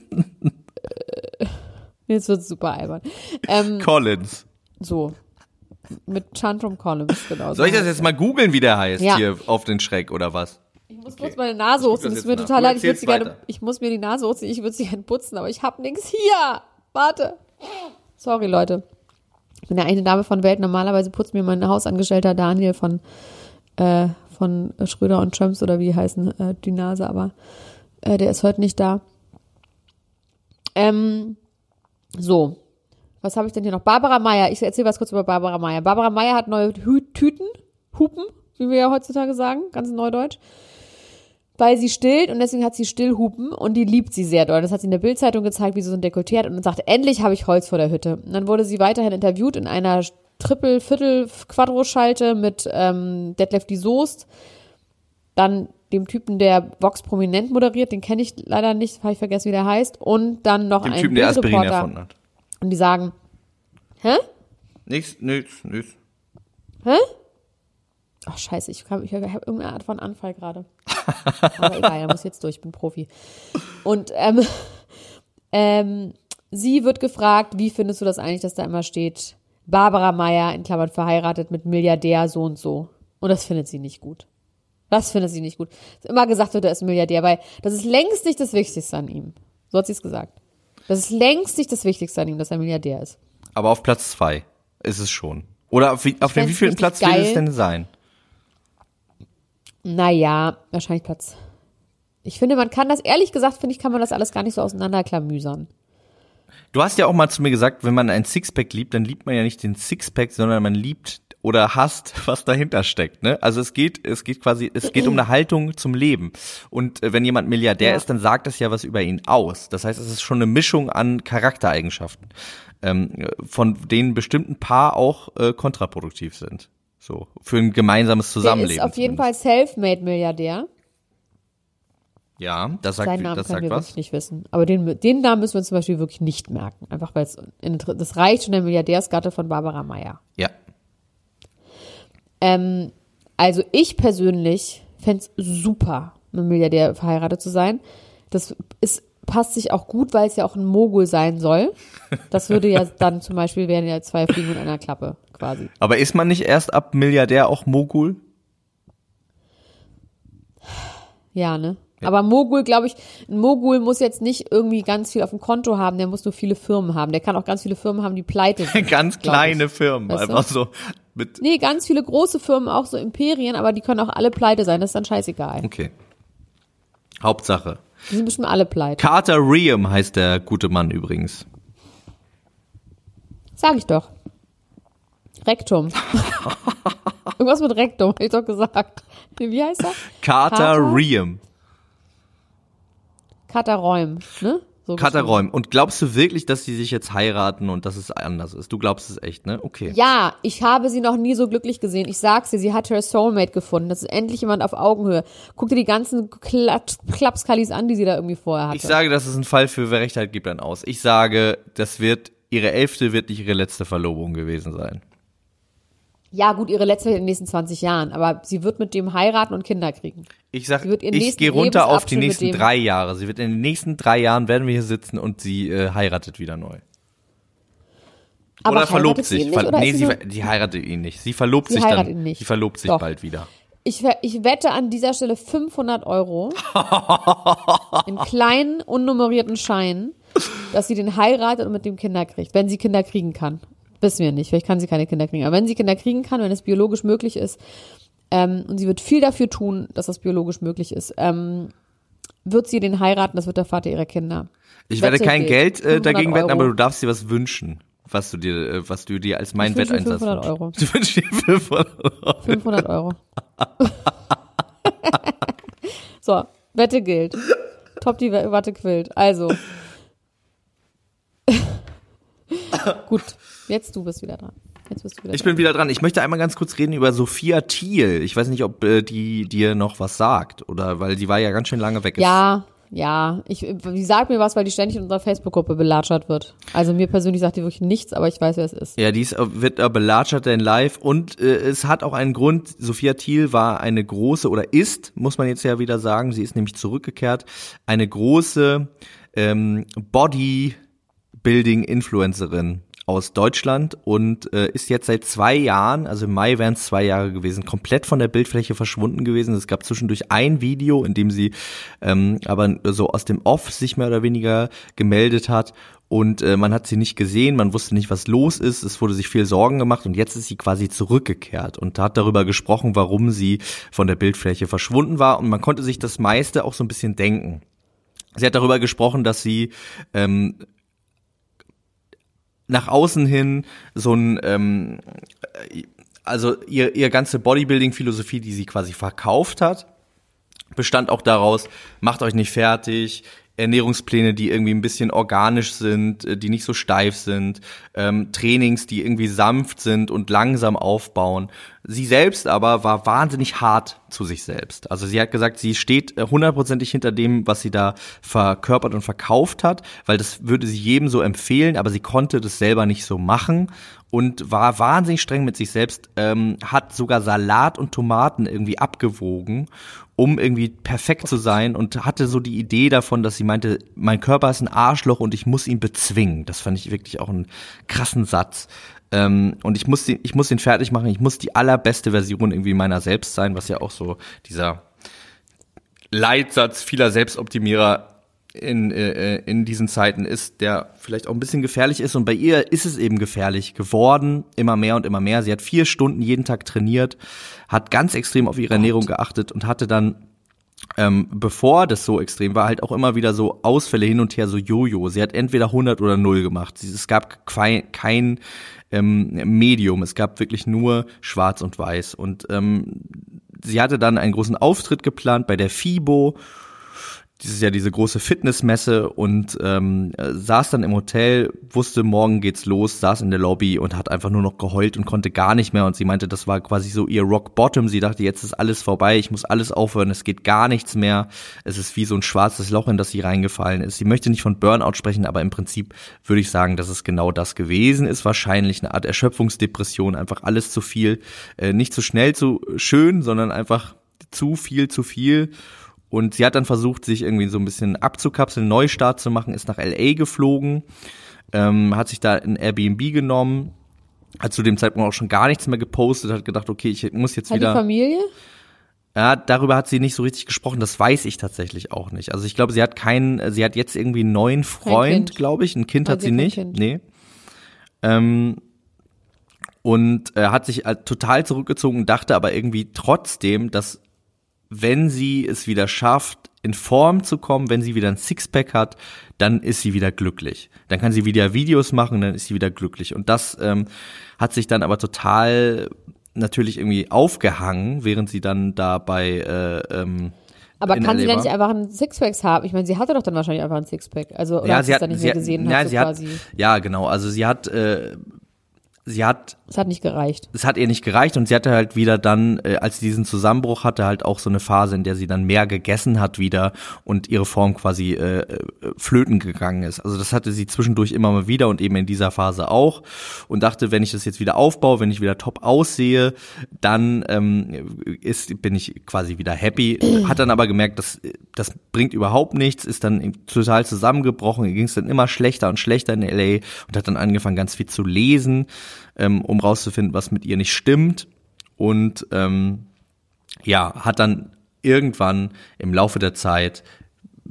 äh, Jetzt wird super albern. Ähm, Collins. so. Mit Tantrum Columns, genau. Soll ich das jetzt mal googeln, wie der heißt, Ja. hier auf den Schreck oder was? Ich muss kurz meine Nase hochziehen. das Das ist mir total nach. Du leid. Ich, würd sie erzählst gerne, ich muss mir die Nase hochziehen. Ich würde sie gerne putzen, aber ich habe nichts hier. Warte. Sorry, Leute. Ich bin ja eine Dame von Welt. Normalerweise putzt mir mein Hausangestellter Daniel von, äh, von Schröder und Trumps oder wie die heißen, äh, die Nase, aber äh, der ist heute nicht da. Ähm, so. Was habe ich denn hier noch? Barbara Meyer. Ich erzähle was kurz über Barbara Meyer. Barbara Meyer hat neue Hü Tüten, Hupen, wie wir ja heutzutage sagen, ganz neudeutsch weil sie stillt und deswegen hat sie Stillhupen und die liebt sie sehr doll. Das hat sie in der Bildzeitung gezeigt, wie sie so ein Dekolleté hat und sagt, endlich habe ich Holz vor der Hütte. Und dann wurde sie weiterhin interviewt in einer Triple, Viertel, Quadro-Schalte mit ähm, Detlef die Soest, dann dem Typen, der Vox Prominent moderiert, den kenne ich leider nicht, habe ich vergessen, wie der heißt, und dann noch Dem ein Typen, der Aspirin erfunden hat. Und die sagen, hä? Nichts, nichts, nichts. Hä? Ach, scheiße, ich, kann- ich habe irgendeine Art von Anfall gerade. Aber egal, er muss jetzt durch, ich bin Profi. Und ähm, ähm, sie wird gefragt, wie findest du das eigentlich, dass da immer steht, Barbara Meyer, in Klammern verheiratet mit Milliardär so und so. Und das findet sie nicht gut. Das findet sie nicht gut. Immer gesagt wird, er ist ein Milliardär, weil das ist längst nicht das Wichtigste an ihm. So hat sie es gesagt. Das ist längst nicht das Wichtigste an ihm, dass er Milliardär ist. Aber auf Platz zwei ist es schon. Oder auf, wie, auf dem wievielten Platz will es geil. denn sein? Naja, wahrscheinlich Platz. Ich finde, man kann das, ehrlich gesagt, finde ich, kann man das alles gar nicht so auseinanderklamüsern. Du hast ja auch mal zu mir gesagt, wenn man ein Sixpack liebt, dann liebt man ja nicht den Sixpack, sondern man liebt oder hast, was dahinter steckt. Ne? Also es geht, es geht quasi, es geht um eine Haltung zum Leben. Und äh, wenn jemand Milliardär Ja. ist, dann sagt das ja was über ihn aus. Das heißt, es ist schon eine Mischung an Charaktereigenschaften, ähm, von denen bestimmten Paar auch äh, kontraproduktiv sind. So für ein gemeinsames Der Zusammenleben. ist auf jeden zumindest. Fall Selfmade-Milliardär. Ja, das sagt, Seinen Namen das können sagt wir was. wirklich nicht wissen. Aber den, den Namen müssen wir zum Beispiel wirklich nicht merken. Einfach weil es, das reicht schon der Milliardärsgatte von Barbara Meyer. Ja. Ähm, also ich persönlich fänd's super, mit einem Milliardär verheiratet zu sein. Das ist, passt sich auch gut, weil es ja auch ein Mogul sein soll. Das würde ja dann zum Beispiel wären ja zwei Fliegen mit einer Klappe quasi. Aber ist man nicht erst ab Milliardär auch Mogul? Ja, ne? Aber Mogul, glaube ich, ein Mogul muss jetzt nicht irgendwie ganz viel auf dem Konto haben, der muss nur viele Firmen haben. Der kann auch ganz viele Firmen haben, die pleite sind. Ganz kleine Firmen, Weißt du? einfach so mit. Nee, ganz viele große Firmen, auch so Imperien, aber die können auch alle pleite sein, das ist dann scheißegal. Okay. Hauptsache. Die sind bestimmt alle pleite. Carter Riem heißt der gute Mann übrigens. Sag ich doch. Rektum. Irgendwas mit Rektum, hab ich doch gesagt. Wie heißt er? Carter, Carter? Riem. Kataräum, ne? So Carter geschrieben. Räum. Und glaubst du wirklich, dass die sich jetzt heiraten und dass es anders ist? Du glaubst es echt, ne? Okay. Ja, ich habe sie noch nie so glücklich gesehen. Ich sag's dir, sie hat her Soulmate gefunden. Das ist endlich jemand auf Augenhöhe. Guck dir die ganzen Klatsch- Klapskalis an, die sie da irgendwie vorher hatte. Ich sage, das ist ein Fall für wer Recht hat, gibt dann aus. Ich sage, das wird, ihre elfte wird nicht ihre letzte Verlobung gewesen sein. Ja, gut, ihre letzte in den nächsten 20 Jahren, aber sie wird mit dem heiraten und Kinder kriegen. Ich sag, ich gehe runter auf die nächsten drei Jahre. Sie wird in den nächsten drei Jahren werden wir hier sitzen und sie äh, heiratet wieder neu. Aber oder verlobt sich. nicht, Ver oder nee, sie, ver- die heiratet ihn nicht. Sie verlobt Sie sich dann. ihn nicht. Sie verlobt sich Doch. bald wieder. Ich, ich wette an dieser Stelle 500 Euro in kleinen, unnummerierten Scheinen, dass sie den heiratet und mit dem Kinder kriegt, wenn sie Kinder kriegen kann. Wissen wir nicht, vielleicht kann sie keine Kinder kriegen. Aber wenn sie Kinder kriegen kann, wenn es biologisch möglich ist, ähm, und sie wird viel dafür tun, dass das biologisch möglich ist, ähm, wird sie den heiraten, das wird der Vater ihrer Kinder. Ich werde kein. Geld äh, 500 dagegen wetten, aber du darfst dir was wünschen, was du dir, äh, was du dir als mein Wetteinsatz 500 wünschst. Euro. Du wünschst dir 500 Euro. 500 Euro. so, Wette gilt. Top die Watte quillt. Also. Gut, jetzt du bist wieder dran. Jetzt bist du wieder Ich dran. bin wieder dran. Ich möchte einmal ganz kurz reden über Sophia Thiel. Ich weiß nicht, ob äh, die dir noch was sagt oder weil die war ja ganz schön lange weg. Ja, ja. Ich, die sagt mir was, weil die ständig in unserer Facebook-Gruppe belatschert wird. Also mir persönlich sagt die wirklich nichts, aber ich weiß, wer es ist. Ja, die ist, äh, wird äh, belatschert denn live und äh, es hat auch einen Grund. Sophia Thiel war eine große oder ist, muss man jetzt ja wieder sagen, sie ist nämlich zurückgekehrt, eine große ähm, Bodybuilding-Influencerin aus Deutschland und äh, ist jetzt seit zwei Jahren, also im Mai wären es zwei Jahre gewesen, komplett von der Bildfläche verschwunden gewesen. Es gab zwischendurch ein Video, in dem sie ähm, aber so aus dem Off sich mehr oder weniger gemeldet hat und äh, man hat sie nicht gesehen, man wusste nicht, was los ist, es wurde sich viel Sorgen gemacht und jetzt ist sie quasi zurückgekehrt und hat darüber gesprochen, warum sie von der Bildfläche verschwunden war und man konnte sich das meiste auch so ein bisschen denken. Sie hat darüber gesprochen, dass sie ähm, nach außen hin so ein ähm, äh, also ihr ihr ganze Bodybuilding Philosophie, die sie quasi verkauft hat, bestand auch daraus, macht euch nicht fertig, Ernährungspläne, die irgendwie ein bisschen organisch sind, äh, die nicht so steif sind, ähm, Trainings, die irgendwie sanft sind und langsam aufbauen. Sie selbst aber war wahnsinnig hart zu sich selbst. Also sie hat gesagt, sie steht äh, hundertprozentig hinter dem, was sie da verkörpert und verkauft hat, weil das würde sie jedem so empfehlen, aber sie konnte das selber nicht so machen und war wahnsinnig streng mit sich selbst, ähm, hat sogar Salat und Tomaten irgendwie abgewogen, um irgendwie perfekt zu sein und hatte so die Idee davon, dass sie meinte, mein Körper ist ein Arschloch und ich muss ihn bezwingen. Das fand ich wirklich auch einen krassen Satz. Ähm, und ich muss den, ich muss den fertig machen, ich muss die allerbeste Version irgendwie meiner selbst sein, was ja auch so dieser Leitsatz vieler Selbstoptimierer in, äh, in diesen Zeiten ist, der vielleicht auch ein bisschen gefährlich ist. Und bei ihr ist es eben gefährlich geworden, immer mehr und immer mehr. Sie hat vier Stunden jeden Tag trainiert, hat ganz extrem auf ihre Ernährung geachtet und hatte dann ähm, bevor das so extrem war, halt auch immer wieder so Ausfälle hin und her, so Jojo. Sie hat entweder 100 oder 0 gemacht. Es gab kein, kein ähm, Medium, es gab wirklich nur Schwarz und Weiß. Und ähm, sie hatte dann einen großen Auftritt geplant bei der FIBO dieses Jahr diese große Fitnessmesse und ähm, saß dann im Hotel, wusste, morgen geht's los, saß in der Lobby und hat einfach nur noch geheult und konnte gar nicht mehr. Und sie meinte, das war quasi so ihr Rock Bottom. Sie dachte, jetzt ist alles vorbei, ich muss alles aufhören, es geht gar nichts mehr. Es ist wie so ein schwarzes Loch, in das sie reingefallen ist. Sie möchte nicht von Burnout sprechen, aber im Prinzip würde ich sagen, dass es genau das gewesen ist. Wahrscheinlich eine Art Erschöpfungsdepression, einfach alles zu viel, äh, nicht zu schnell zu schön, sondern einfach zu viel zu viel und sie hat dann versucht, sich irgendwie so ein bisschen abzukapseln, Neustart zu machen, ist nach LA geflogen, ähm, hat sich da ein Airbnb genommen, hat zu dem Zeitpunkt auch schon gar nichts mehr gepostet, hat gedacht, okay, ich muss jetzt Hat wieder. die Familie? Ja, darüber hat sie nicht so richtig gesprochen, das weiß ich tatsächlich auch nicht. Also ich glaube, sie hat keinen, sie hat jetzt irgendwie einen neuen Freund, glaube ich. Ein Kind hat sie sie hat kein nicht. Kind. Nee. Ähm, und äh, hat sich äh, total zurückgezogen, dachte aber irgendwie trotzdem, dass wenn sie es wieder schafft, in Form zu kommen, wenn sie wieder ein Sixpack hat, dann ist sie wieder glücklich. Dann kann sie wieder Videos machen, dann ist sie wieder glücklich. Und das ähm, hat sich dann aber total natürlich irgendwie aufgehangen, während sie dann da bei äh, ähm, Aber kann sie denn nicht einfach einen Sixpack haben? Ich meine, sie hatte doch dann wahrscheinlich einfach einen Sixpack. Also, oder ja, hat sie es dann nicht mehr gesehen ja, hat, so sie hat, quasi. ja, genau. Also sie hat, äh, sie hat Es hat nicht gereicht. es hat ihr nicht gereicht und sie hatte halt wieder dann, äh, als sie diesen Zusammenbruch hatte, halt auch so eine Phase, in der sie dann mehr gegessen hat wieder und ihre Form quasi äh, äh, flöten gegangen ist. Also das hatte sie zwischendurch immer mal wieder und eben in dieser Phase auch und dachte, wenn ich das jetzt wieder aufbaue, wenn ich wieder top aussehe, dann ähm, ist, bin ich quasi wieder happy. Hat dann aber gemerkt, dass das bringt überhaupt nichts, ist dann total zusammengebrochen, ging es dann immer schlechter und schlechter in LA und hat dann angefangen, ganz viel zu lesen ähm, um rauszufinden, was mit ihr nicht stimmt. Und ähm, ja, hat dann irgendwann im Laufe der Zeit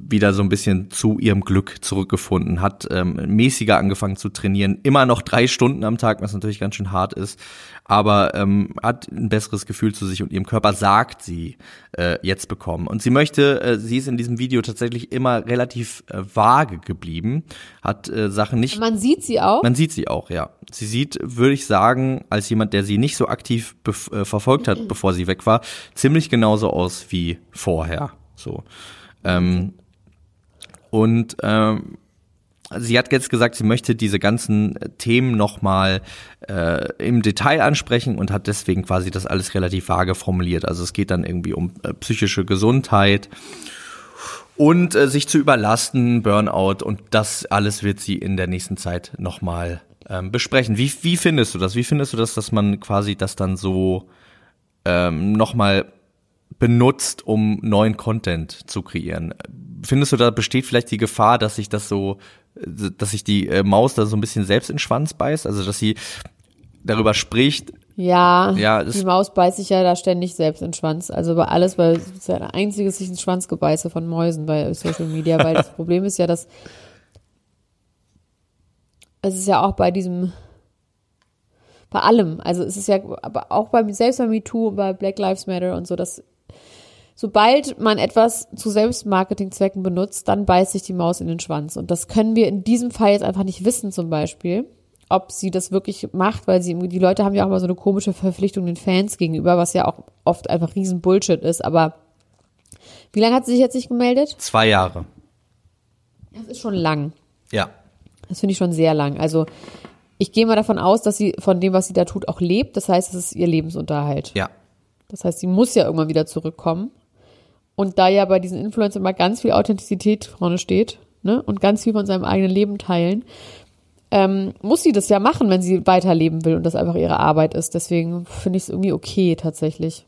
wieder so ein bisschen zu ihrem Glück zurückgefunden, hat ähm, mäßiger angefangen zu trainieren, immer noch drei Stunden am Tag, was natürlich ganz schön hart ist, aber ähm, hat ein besseres Gefühl zu sich und ihrem Körper sagt sie äh, jetzt bekommen. Und sie möchte, äh, sie ist in diesem Video tatsächlich immer relativ äh, vage geblieben, hat äh, Sachen nicht Man sieht sie auch. man sieht sie auch, ja. Sie sieht, würde ich sagen, als jemand, der sie nicht so aktiv äh, verfolgt hat, bevor sie weg war, ziemlich genauso aus wie vorher. So. Ähm, und ähm, sie hat jetzt gesagt, sie möchte diese ganzen äh, Themen nochmal äh, im Detail ansprechen und hat deswegen quasi das alles relativ vage formuliert. Also es geht dann irgendwie um äh, psychische Gesundheit und äh, sich zu überlasten, Burnout und das alles wird sie in der nächsten Zeit nochmal ähm, besprechen. Wie, wie findest du das? Wie findest du das, dass man quasi das dann so ähm, nochmal benutzt, um neuen Content zu kreieren? Findest du, da besteht vielleicht die Gefahr, dass sich das so, dass sich die äh, Maus da so ein bisschen selbst in den Schwanz beißt? Also, dass sie darüber spricht, Ja, Ja, die Maus beißt sich ja da ständig selbst in den Schwanz. Also bei alles, weil es ist ja ein einziges sich in den Schwanz gebeiße von Mäusen bei Social Media, weil das Problem ist ja, dass es ist ja auch bei diesem, bei allem, also es ist ja, aber auch bei selbst bei MeToo, bei Black Lives Matter und so, dass sobald man etwas zu Selbstmarketingzwecken benutzt, dann beißt sich die Maus in den Schwanz. Und das können wir in diesem Fall jetzt einfach nicht wissen, zum Beispiel, ob sie das wirklich macht, weil sie, die Leute haben ja auch mal so eine komische Verpflichtung den Fans gegenüber, was ja auch oft einfach riesen Bullshit ist. Aber wie lange hat sie sich jetzt nicht gemeldet? zwei Jahre. Das ist schon lang. Ja. Das finde ich schon sehr lang. Also ich gehe mal davon aus, dass sie von dem, was sie da tut, auch lebt. Das heißt, es ist ihr Lebensunterhalt. Ja. Das heißt, sie muss ja irgendwann wieder zurückkommen. Und da ja bei diesen Influencern immer ganz viel Authentizität vorne steht, ne, und ganz viel von seinem eigenen Leben teilen, ähm, muss sie das ja machen, wenn sie weiterleben will und das einfach ihre Arbeit ist. Deswegen finde ich es irgendwie okay tatsächlich.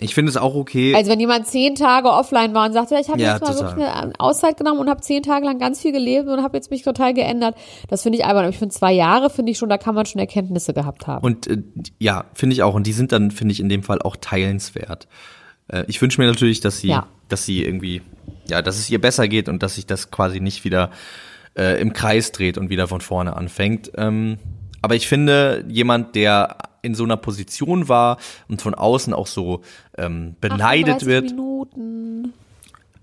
Ich finde es auch okay. Also wenn jemand zehn Tage offline war und sagt, ja, ich habe Ja, jetzt mal total. wirklich eine Auszeit genommen und habe zehn Tage lang ganz viel gelebt und habe jetzt mich total geändert, das finde ich albern. Aber ich finde zwei Jahre finde ich schon, da kann man schon Erkenntnisse gehabt haben. Und äh, ja, finde ich auch. Und die sind dann, finde ich, in dem Fall auch teilenswert. Äh, ich wünsche mir natürlich, dass sie, Ja. dass sie irgendwie, ja, dass es ihr besser geht und dass sich das quasi nicht wieder äh, im Kreis dreht und wieder von vorne anfängt. Ähm, aber ich finde, jemand, der in so einer Position war und von außen auch so ähm, beneidet 38 wird. Minuten.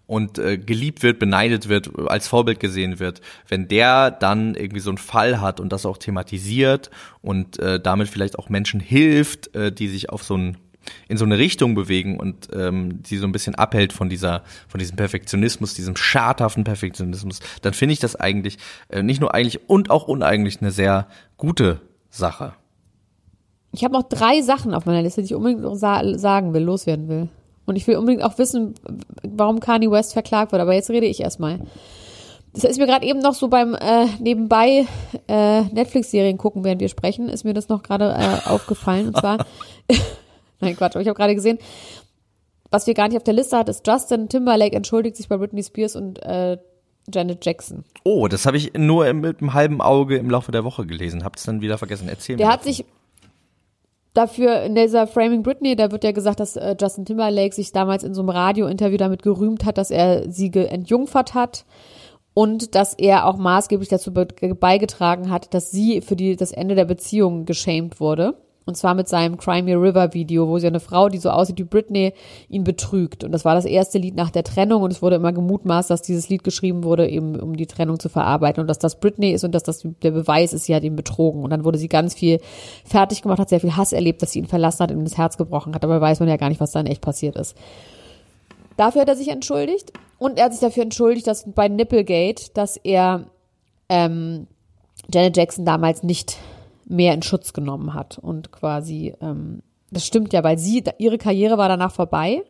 Und äh, geliebt wird, beneidet wird, als Vorbild gesehen wird, wenn der dann irgendwie so einen Fall hat und das auch thematisiert und äh, damit vielleicht auch Menschen hilft, äh, die sich auf so ein in so eine Richtung bewegen und ähm, die so ein bisschen abhält von dieser von diesem Perfektionismus, diesem schadhaften Perfektionismus, dann finde ich das eigentlich äh, nicht nur eigentlich und auch uneigentlich eine sehr gute Sache. Ich habe noch drei Sachen auf meiner Liste, die ich unbedingt noch sa sagen will, loswerden will. Und ich will unbedingt auch wissen, warum Kanye West verklagt wird. Aber jetzt rede ich erstmal. Das ist mir gerade eben noch so beim äh, nebenbei äh, Netflix-Serien gucken, während wir sprechen, ist mir das noch gerade äh, aufgefallen. Und zwar, nein Quatsch, aber ich habe gerade gesehen, was wir gar nicht auf der Liste hat, ist Justin Timberlake entschuldigt sich bei Britney Spears und äh, Janet Jackson. Oh, das habe ich nur mit einem halben Auge im Laufe der Woche gelesen. Hab's dann wieder vergessen. Erzähl Der mir. hat sich dafür in dieser Framing Britney, da wird ja gesagt, dass äh, Justin Timberlake sich damals in so einem Radiointerview damit gerühmt hat, dass er sie entjungfert hat und dass er auch maßgeblich dazu be beigetragen hat, dass sie für die, das Ende der Beziehung geschämt wurde. Und zwar mit seinem Cry Me a River Video, wo sie eine Frau, die so aussieht wie Britney, ihn betrügt. Und das war das erste Lied nach der Trennung und es wurde immer gemutmaßt, dass dieses Lied geschrieben wurde, eben um die Trennung zu verarbeiten und dass das Britney ist und dass das der Beweis ist, sie hat ihn betrogen. Und dann wurde sie ganz viel fertig gemacht, hat sehr viel Hass erlebt, dass sie ihn verlassen hat und ihm das Herz gebrochen hat. Dabei weiß man ja gar nicht, was dann echt passiert ist. Dafür hat er sich entschuldigt und er hat sich dafür entschuldigt, dass bei Nipplegate, dass er ähm, Janet Jackson damals nicht mehr in Schutz genommen hat und quasi, ähm, das stimmt ja, weil sie, ihre Karriere war danach vorbei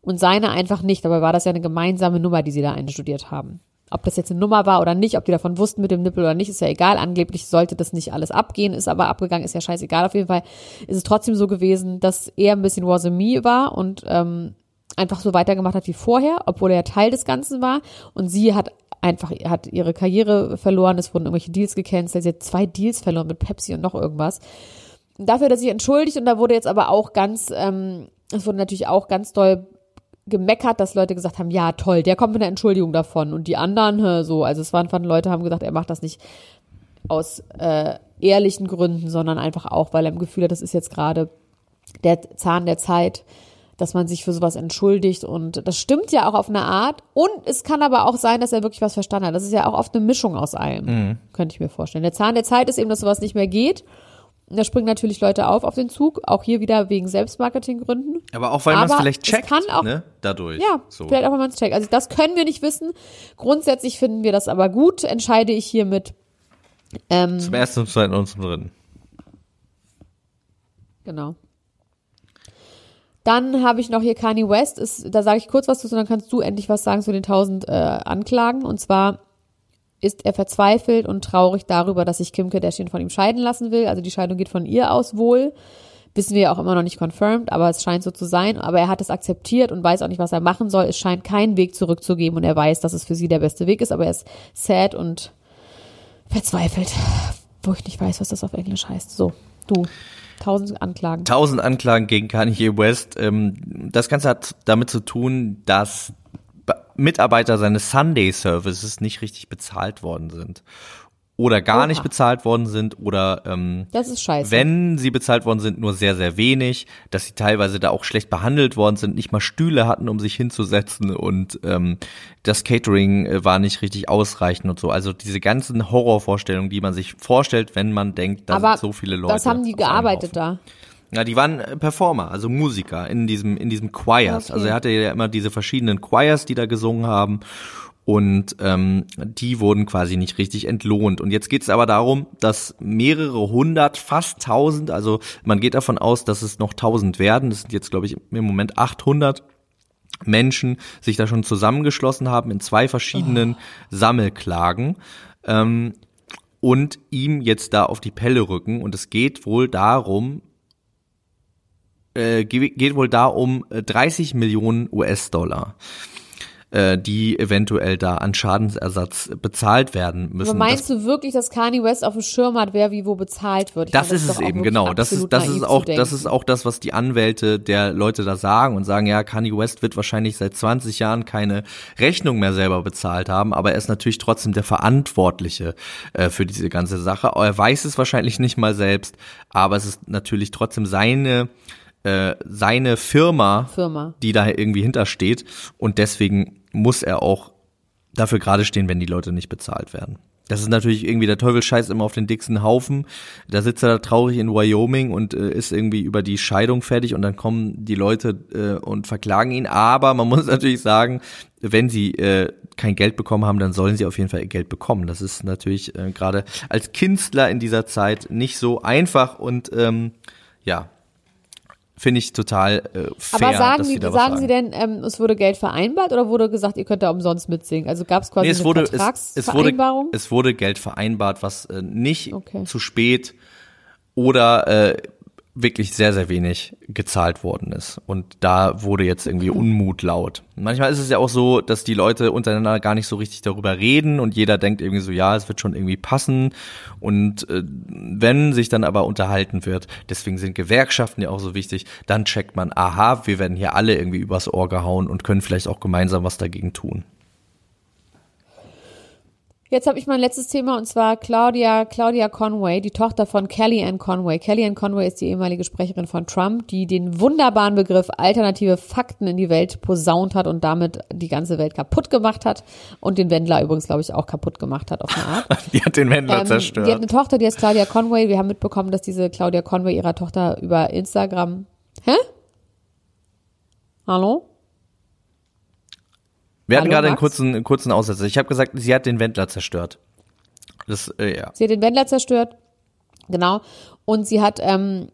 und seine einfach nicht, aber war das ja eine gemeinsame Nummer, die sie da einstudiert haben. Ob das jetzt eine Nummer war oder nicht, ob die davon wussten mit dem Nippel oder nicht, ist ja egal. Angeblich sollte das nicht alles abgehen, ist aber abgegangen, ist ja scheißegal. Auf jeden Fall ist es trotzdem so gewesen, dass er ein bisschen was me war und ähm, einfach so weitergemacht hat wie vorher, obwohl er Teil des Ganzen war. Und sie hat einfach, hat ihre Karriere verloren, es wurden irgendwelche Deals gecancelt, sie hat zwei Deals verloren mit Pepsi und noch irgendwas. Dafür er sich entschuldigt und da wurde jetzt aber auch ganz, ähm, es wurde natürlich auch ganz doll gemeckert, dass Leute gesagt haben, ja toll, der kommt mit einer Entschuldigung davon und die anderen so, also es waren von Leute haben gesagt, er macht das nicht aus äh, ehrlichen Gründen, sondern einfach auch, weil er im Gefühl hat, das ist jetzt gerade der Zahn der Zeit, dass man sich für sowas entschuldigt und das stimmt ja auch auf eine Art und es kann aber auch sein, dass er wirklich was verstanden hat. Das ist ja auch oft eine Mischung aus allem, könnte ich mir vorstellen. Der Zahn der Zeit ist eben, dass sowas nicht mehr geht. Und da springen natürlich Leute auf auf den Zug, auch hier wieder wegen Selbstmarketinggründen. Aber auch weil man es vielleicht checkt, kann auch- ne? Dadurch. Ja, so. vielleicht auch, wenn man es checkt. Also das können wir nicht wissen. Grundsätzlich finden wir das aber gut, entscheide ich hiermit. Ähm, Zum ersten, zum zweiten und zum dritten. Genau. Dann habe ich noch hier Kanye West. Ist, da sage ich kurz was zu, dann kannst du endlich was sagen zu den 1000 äh, Anklagen. Und zwar ist er verzweifelt und traurig darüber, dass sich Kim Kardashian von ihm scheiden lassen will. Also die Scheidung geht von ihr aus wohl. Wissen wir ja auch immer noch nicht confirmed, aber es scheint so zu sein. Aber er hat es akzeptiert und weiß auch nicht, was er machen soll. Es scheint keinen Weg zurückzugeben und er weiß, dass es für sie der beste Weg ist, aber er ist sad und verzweifelt, wo ich nicht weiß, was das auf Englisch heißt. So, du, 1000 Anklagen. Tausend Anklagen gegen Kanye West. Ähm, das Ganze hat damit zu tun, dass Mitarbeiter seines Sunday Services nicht richtig bezahlt worden sind. Oder gar Oha. nicht bezahlt worden sind oder ähm, Das ist scheiße. wenn sie bezahlt worden sind, nur sehr, sehr wenig, dass sie teilweise da auch schlecht behandelt worden sind, nicht mal Stühle hatten, um sich hinzusetzen und ähm, das Catering äh, war nicht richtig ausreichend und so. Also diese ganzen Horrorvorstellungen, die man sich vorstellt, wenn man denkt, da Aber sind so viele Leute. was haben die gearbeitet da? Na, die waren äh, Performer, also Musiker in diesem in diesem Choirs. Okay. Also er hatte ja immer diese verschiedenen Choirs, die da gesungen haben und ähm, die wurden quasi nicht richtig entlohnt. Und jetzt geht es aber darum, dass mehrere hundert, fast tausend, also man geht davon aus, dass es noch tausend werden. Das sind jetzt glaube ich im Moment 800 Menschen sich da schon zusammengeschlossen haben in zwei verschiedenen Sammelklagen ähm, und ihm jetzt da auf die Pelle rücken. Und es geht wohl darum, äh, ge- geht wohl da um äh, 30 Millionen US-Dollar, äh, die eventuell da an Schadensersatz bezahlt werden müssen. Aber meinst du wirklich, dass Kanye West auf dem Schirm hat, wer wie wo bezahlt wird? Ich Das meine, ist doch es auch eben, genau. Das ist, das ist auch, das ist auch das, was die Anwälte der Leute da sagen und sagen, ja, Kanye West wird wahrscheinlich seit 20 Jahren keine Rechnung mehr selber bezahlt haben, aber er ist natürlich trotzdem der Verantwortliche äh, für diese ganze Sache. Er weiß es wahrscheinlich nicht mal selbst, aber es ist natürlich trotzdem seine äh, seine Firma, Firma. die da irgendwie hintersteht. Und deswegen muss er auch dafür gerade stehen, wenn die Leute nicht bezahlt werden. Das ist natürlich irgendwie der Teufel scheißt immer auf den dicksten Haufen. Da sitzt er da traurig in Wyoming und äh, ist irgendwie über die Scheidung fertig und dann kommen die Leute äh, und verklagen ihn. Aber man muss natürlich sagen, wenn sie äh, kein Geld bekommen haben, dann sollen sie auf jeden Fall Geld bekommen. Das ist natürlich äh, gerade als Künstler in dieser Zeit nicht so einfach und ähm, ja, finde ich total äh, fair, Aber sagen, sie sagen sagen. Sie denn, ähm, es wurde Geld vereinbart oder wurde gesagt, ihr könnt da umsonst mitsingen? Also gab es quasi Nee, es eine wurde, es, es, wurde, Vertragsvereinbarung? es wurde Geld vereinbart, was äh, nicht Okay. zu spät oder äh, wirklich sehr, sehr wenig gezahlt worden ist. Und da wurde jetzt irgendwie Unmut laut. Manchmal ist es ja auch so, dass die Leute untereinander gar nicht so richtig darüber reden und jeder denkt irgendwie so, ja, es wird schon irgendwie passen. Und äh, wenn sich dann aber unterhalten wird, deswegen sind Gewerkschaften ja auch so wichtig, dann checkt man, aha, wir werden hier alle irgendwie übers Ohr gehauen und können vielleicht auch gemeinsam was dagegen tun. Jetzt habe ich mein letztes Thema und zwar Claudia, Claudia Conway, die Tochter von Kellyanne Conway. Kellyanne Conway ist die ehemalige Sprecherin von Trump, die den wunderbaren Begriff alternative Fakten in die Welt posaunt hat und damit die ganze Welt kaputt gemacht hat und den Wendler übrigens, glaube ich, auch kaputt gemacht hat auf eine Art. Die hat den Wendler Ähm, zerstört. Die hat eine Tochter, die heißt Claudia Conway. Wir haben mitbekommen, dass diese Claudia Conway ihrer Tochter über Instagram. Hä? Hallo? Wir hatten Hallo, gerade einen kurzen, einen kurzen Aussetzer. Ich habe gesagt, sie hat den Wendler zerstört. Das, äh, ja. Sie hat den Wendler zerstört. Genau. Und sie hat ähm,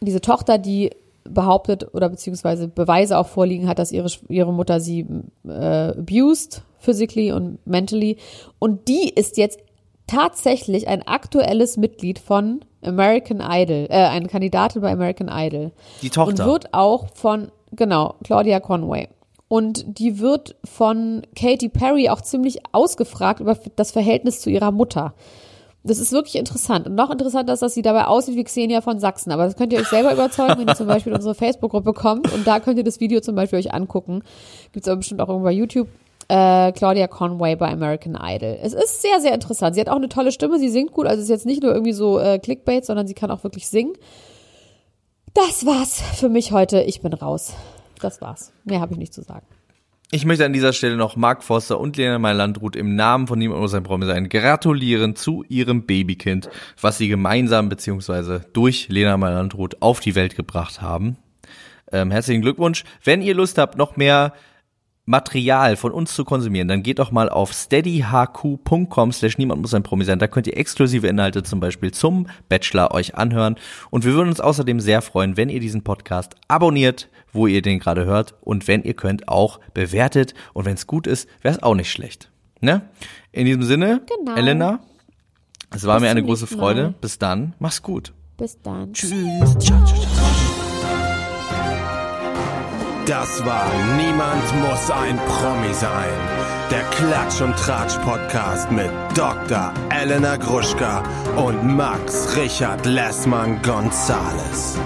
diese Tochter, die behauptet oder beziehungsweise Beweise auch vorliegen hat, dass ihre, ihre Mutter sie äh, abused, physically und mentally. Und die ist jetzt tatsächlich ein aktuelles Mitglied von American Idol, äh, eine Kandidatin bei American Idol. Die Tochter. Und wird auch von, genau, Claudia Conway. Und die wird von Katy Perry auch ziemlich ausgefragt über das Verhältnis zu ihrer Mutter. Das ist wirklich interessant. Und noch interessanter ist, dass sie dabei aussieht wie Xenia von Sachsen. Aber das könnt ihr euch selber überzeugen, wenn ihr zum Beispiel in unsere Facebook-Gruppe kommt. Und da könnt ihr das Video zum Beispiel euch angucken. Gibt's aber bestimmt auch irgendwo bei YouTube. Äh, Claudia Conway bei American Idol. Es ist sehr, sehr interessant. Sie hat auch eine tolle Stimme. Sie singt gut. Also es ist jetzt nicht nur irgendwie so äh, Clickbait, sondern sie kann auch wirklich singen. Das war's für mich heute. Ich bin raus. Das war's. Mehr habe ich nicht zu sagen. Ich möchte an dieser Stelle noch Mark Forster und Lena Meyer-Landrut im Namen von Niemand muss ein Promi sein gratulieren zu ihrem Babykind, was sie gemeinsam beziehungsweise durch Lena Meyer-Landrut auf die Welt gebracht haben. Ähm, herzlichen Glückwunsch. Wenn ihr Lust habt, noch mehr Material von uns zu konsumieren, dann geht doch mal auf steadyhq.com slash niemand muss ein Promi sein. Da könnt ihr exklusive Inhalte zum Beispiel zum Bachelor euch anhören. Und wir würden uns außerdem sehr freuen, wenn ihr diesen Podcast abonniert, wo ihr den gerade hört. Und wenn ihr könnt, auch bewertet. Und wenn es gut ist, wäre es auch nicht schlecht. Ne? In diesem Sinne, Genau. Elena, es war Bis mir eine große Freude. Mal. Bis dann. Mach's gut. Bis dann. Tschüss. Ciao, ciao, ciao. Das war Niemand muss ein Promi sein. Der Klatsch und Tratsch Podcast mit Dr. Elena Gruschka und Max Richard Lessmann Gonzales.